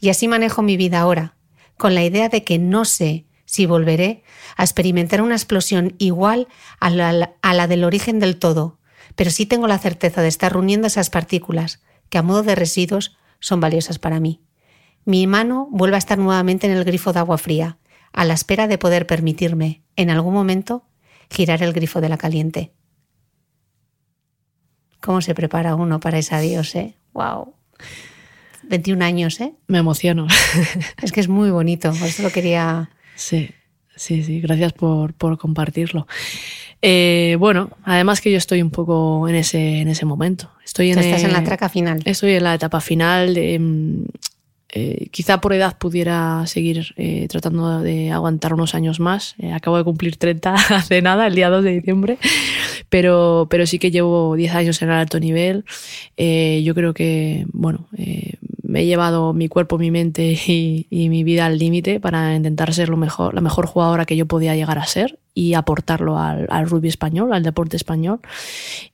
Y así manejo mi vida ahora, con la idea de que no sé si volveré a experimentar una explosión igual a la, del origen del todo, pero sí tengo la certeza de estar reuniendo esas partículas que a modo de residuos son valiosas para mí. Mi mano vuelve a estar nuevamente en el grifo de agua fría, a la espera de poder permitirme, en algún momento, girar el grifo de la caliente. ¿Cómo se prepara uno para ese adiós, eh? ¡Wow! 21 años, ¿eh? Me emociono. <laughs> es que es muy bonito, por eso lo quería... Sí, sí, sí, gracias por, por compartirlo. Eh, bueno, además que yo estoy un poco en ese, en ese momento. Estoy en, estás en la traca final. Estoy en la etapa final. De, mm, eh, quizá por edad pudiera seguir eh, tratando de aguantar unos años más. acabo de cumplir 30 <laughs> hace nada, el día 2 de diciembre pero, pero sí que llevo 10 años en el alto nivel. Eh, yo creo que, bueno, eh, me he llevado mi cuerpo, mi mente <laughs> y, mi vida al límite para intentar ser lo mejor, la mejor jugadora que yo podía llegar a ser y aportarlo al, rugby español, al deporte español.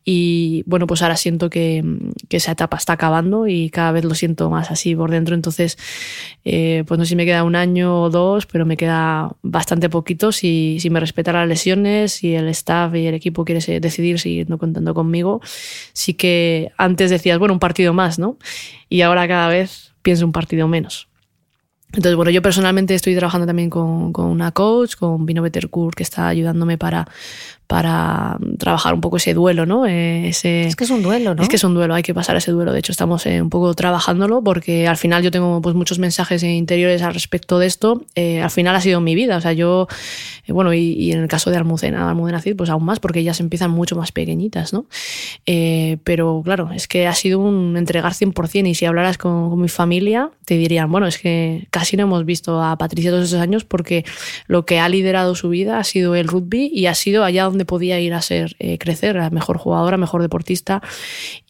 Y bueno, pues ahora siento que, esa etapa está acabando y cada vez lo siento más así por dentro. Entonces, eh, pues no sé si me queda un año o dos, pero me queda bastante poquito si, si me respetan las lesiones, si el staff y el equipo quiere decidir seguir no contando conmigo. Sí que antes decías, bueno, un partido más, ¿no? Y ahora cada vez piense un partido menos. Entonces, bueno, yo personalmente estoy trabajando también con, con una coach, con Vino Bettercourt, que está ayudándome para, para trabajar un poco ese duelo, ¿no? Eh, ese, es que es un duelo, ¿no? Es que es un duelo, hay que pasar ese duelo. De hecho, estamos eh, un poco trabajándolo porque al final yo tengo pues, muchos mensajes interiores al respecto de esto. Eh, al final ha sido mi vida, o sea, yo, bueno, y, en el caso de Almudena, Almudena Cid, pues aún más porque ellas empiezan mucho más pequeñitas, ¿no? pero claro, es que ha sido un entregar 100% y si hablaras con, con mi familia, te dirían, bueno, es que casi no hemos visto a Patricia todos esos años porque lo que ha liderado su vida ha sido el rugby y ha sido allá donde podía ir a ser, eh, crecer, a mejor jugadora, mejor deportista.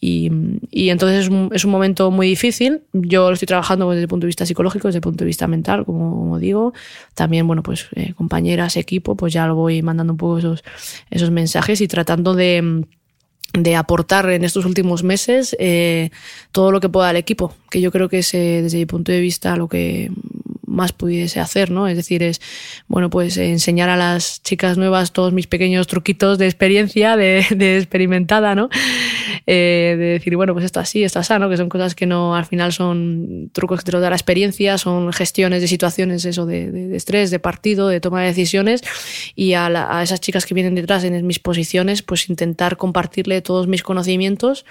Y, entonces es un, momento muy difícil. Yo lo estoy trabajando desde el punto de vista psicológico, desde el punto de vista mental, como, digo. También, bueno, pues eh, compañeras, equipo, pues ya lo voy mandando un poco esos, esos mensajes y tratando de de aportar en estos últimos meses eh, todo lo que pueda al equipo, que yo creo que es desde mi punto de vista lo que más pudiese hacer, ¿no? Es decir, es, bueno, pues enseñar a las chicas nuevas todos mis pequeños truquitos de experiencia, de, experimentada, ¿no? Eh, de decir, bueno, pues esto así, esto así, ¿no? Que son cosas que no, al final son trucos que te lo da la experiencia, son gestiones de situaciones, eso, de, estrés, de partido, de toma de decisiones, y a, esas chicas que vienen detrás en mis posiciones, pues intentar compartirle todos mis conocimientos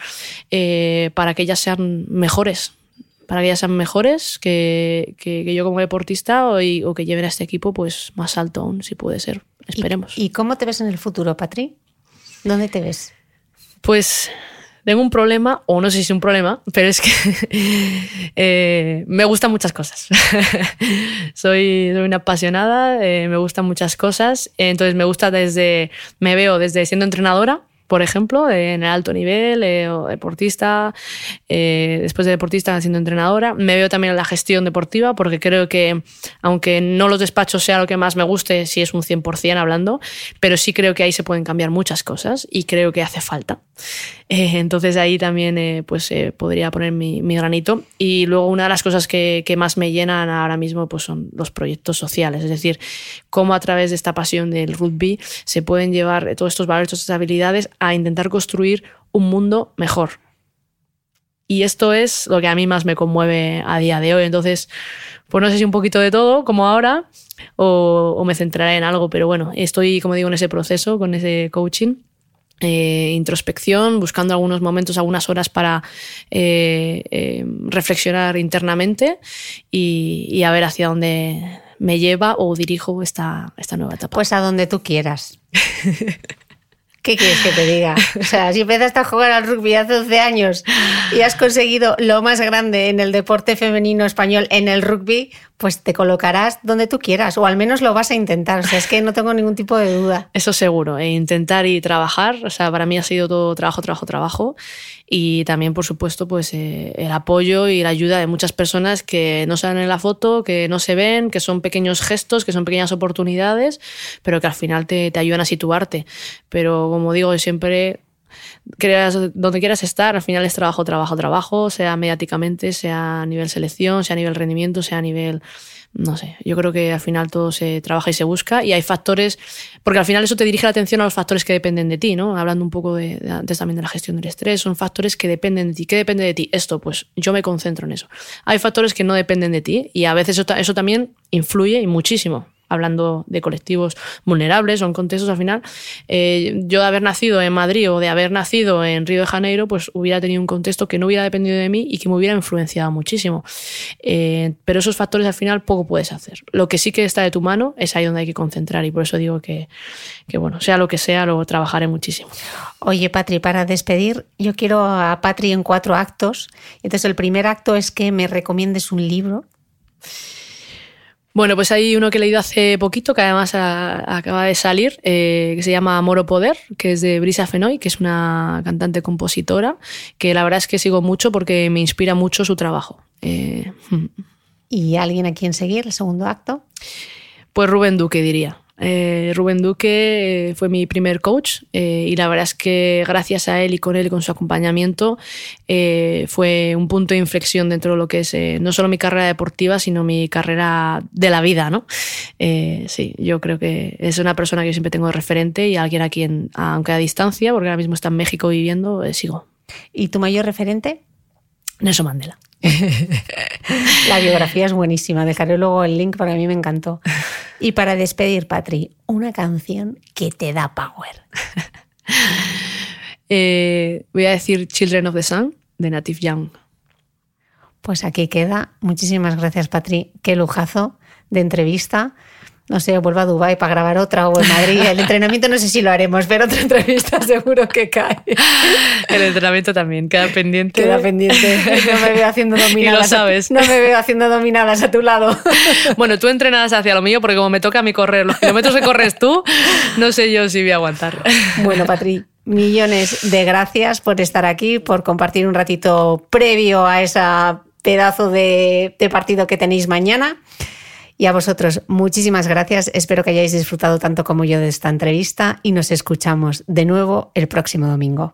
eh, para que ellas sean mejores, para que ellas sean mejores que, que, yo como deportista o, o, que lleven a este equipo pues más alto aún, si puede ser. Esperemos. ¿Y, cómo te ves en el futuro, Patri? ¿Dónde te ves? Pues tengo un problema, o no sé si es un problema, pero es que <laughs> eh, me gustan muchas cosas. <laughs> soy, soy, una apasionada, eh, me gustan muchas cosas, entonces me gusta desde, me veo desde siendo entrenadora, por ejemplo, en el alto nivel, eh, deportista, eh, después de deportista siendo entrenadora. Me veo también en la gestión deportiva porque creo que, aunque no los despachos sea lo que más me guste, si es un 100% hablando, pero sí creo que ahí se pueden cambiar muchas cosas y creo que hace falta. Eh, entonces ahí también pues, podría poner mi, granito. Y luego una de las cosas que, que, más me llenan ahora mismo pues, son los proyectos sociales, es decir, cómo a través de esta pasión del rugby se pueden llevar todos estos valores, todas estas habilidades a intentar construir un mundo mejor. Y esto es lo que a mí más me conmueve a día de hoy. Entonces, pues no sé si un poquito de todo, como ahora, o, me centraré en algo, pero bueno, estoy, como digo, en ese proceso, con ese coaching. Eh, introspección, buscando algunos momentos, algunas horas para eh, eh, reflexionar internamente y, y, a ver hacia dónde me lleva o dirijo esta, esta nueva etapa. Pues a donde tú quieras. <laughs> ¿Qué quieres que te diga? O sea, si empezaste a jugar al rugby hace 12 años y has conseguido lo más grande en el deporte femenino español, en el rugby, pues te colocarás donde tú quieras, o al menos lo vas a intentar. O sea, es que no tengo ningún tipo de duda. <laughs> Eso seguro, e intentar y trabajar. O sea, para mí ha sido todo trabajo, trabajo, trabajo. Y también, por supuesto, pues eh, el apoyo y la ayuda de muchas personas que no salen en la foto, que no se ven, que son pequeños gestos, que son pequeñas oportunidades, pero que al final te, te ayudan a situarte. Pero como digo, siempre donde quieras estar, al final es trabajo, trabajo, trabajo, sea mediáticamente, sea a nivel selección, sea a nivel rendimiento, sea a nivel no sé, yo creo que al final todo se trabaja y se busca y hay factores, porque al final eso te dirige la atención a los factores que dependen de ti, ¿no? Hablando un poco de, antes también de la gestión del estrés, son factores que dependen de ti. ¿Qué depende de ti? Esto, pues yo me concentro en eso. Hay factores que no dependen de ti y a veces eso, eso también influye y muchísimo hablando de colectivos vulnerables o en contextos al final, eh, yo de haber nacido en Madrid o de haber nacido en Río de Janeiro, pues hubiera tenido un contexto que no hubiera dependido de mí y que me hubiera influenciado muchísimo. Eh, pero esos factores al final poco puedes hacer. Lo que sí que está de tu mano es ahí donde hay que concentrar y por eso digo que, que bueno, sea lo que sea, lo trabajaré muchísimo. Oye, Patri, para despedir, yo quiero a Patri en cuatro actos. Entonces, el primer acto es que me recomiendes un libro. Bueno, pues hay uno que he leído hace poquito, que además acaba de salir, eh, que se llama Amor o Poder, que es de Brisa Fenoy, que es una cantante compositora, que la verdad es que sigo mucho porque me inspira mucho su trabajo. Eh, ¿Y alguien a quien seguir, el segundo acto? Pues Rubén Duque, diría. Eh, Rubén Duque eh, fue mi primer coach eh, y la verdad es que gracias a él y con él con su acompañamiento fue un punto de inflexión dentro de lo que es no solo mi carrera deportiva, sino mi carrera de la vida. ¿no? sí, yo creo que es una persona que yo siempre tengo de referente y alguien a quien, aunque a distancia, porque ahora mismo está en México viviendo, sigo. ¿Y tu mayor referente? Nelson Mandela. <laughs> La biografía es buenísima, dejaré luego el link porque a mí me encantó. Y para despedir, Patri, una canción que te da power. <laughs> Eh, voy a decir Children of the Sun de Native Young. Pues aquí queda. Muchísimas gracias, Patri. Qué lujazo de entrevista no sé, vuelvo a Dubái para grabar otra o en Madrid. El entrenamiento no sé si lo haremos, pero otra entrevista <laughs> seguro que cae. El entrenamiento también queda pendiente. Queda pendiente. No me veo haciendo dominadas. <laughs> Y lo sabes. no me veo haciendo dominadas a tu lado. <laughs> Bueno, tú entrenadas hacia lo mío porque como me toca a mí correr los kilómetros que corres tú, no sé yo si voy a aguantar. Bueno, Patri, millones de gracias por estar aquí, por compartir un ratito previo a ese pedazo de, de partido que tenéis mañana. Y a vosotros, muchísimas gracias. Espero que hayáis disfrutado tanto como yo de esta entrevista y nos escuchamos de nuevo el próximo domingo.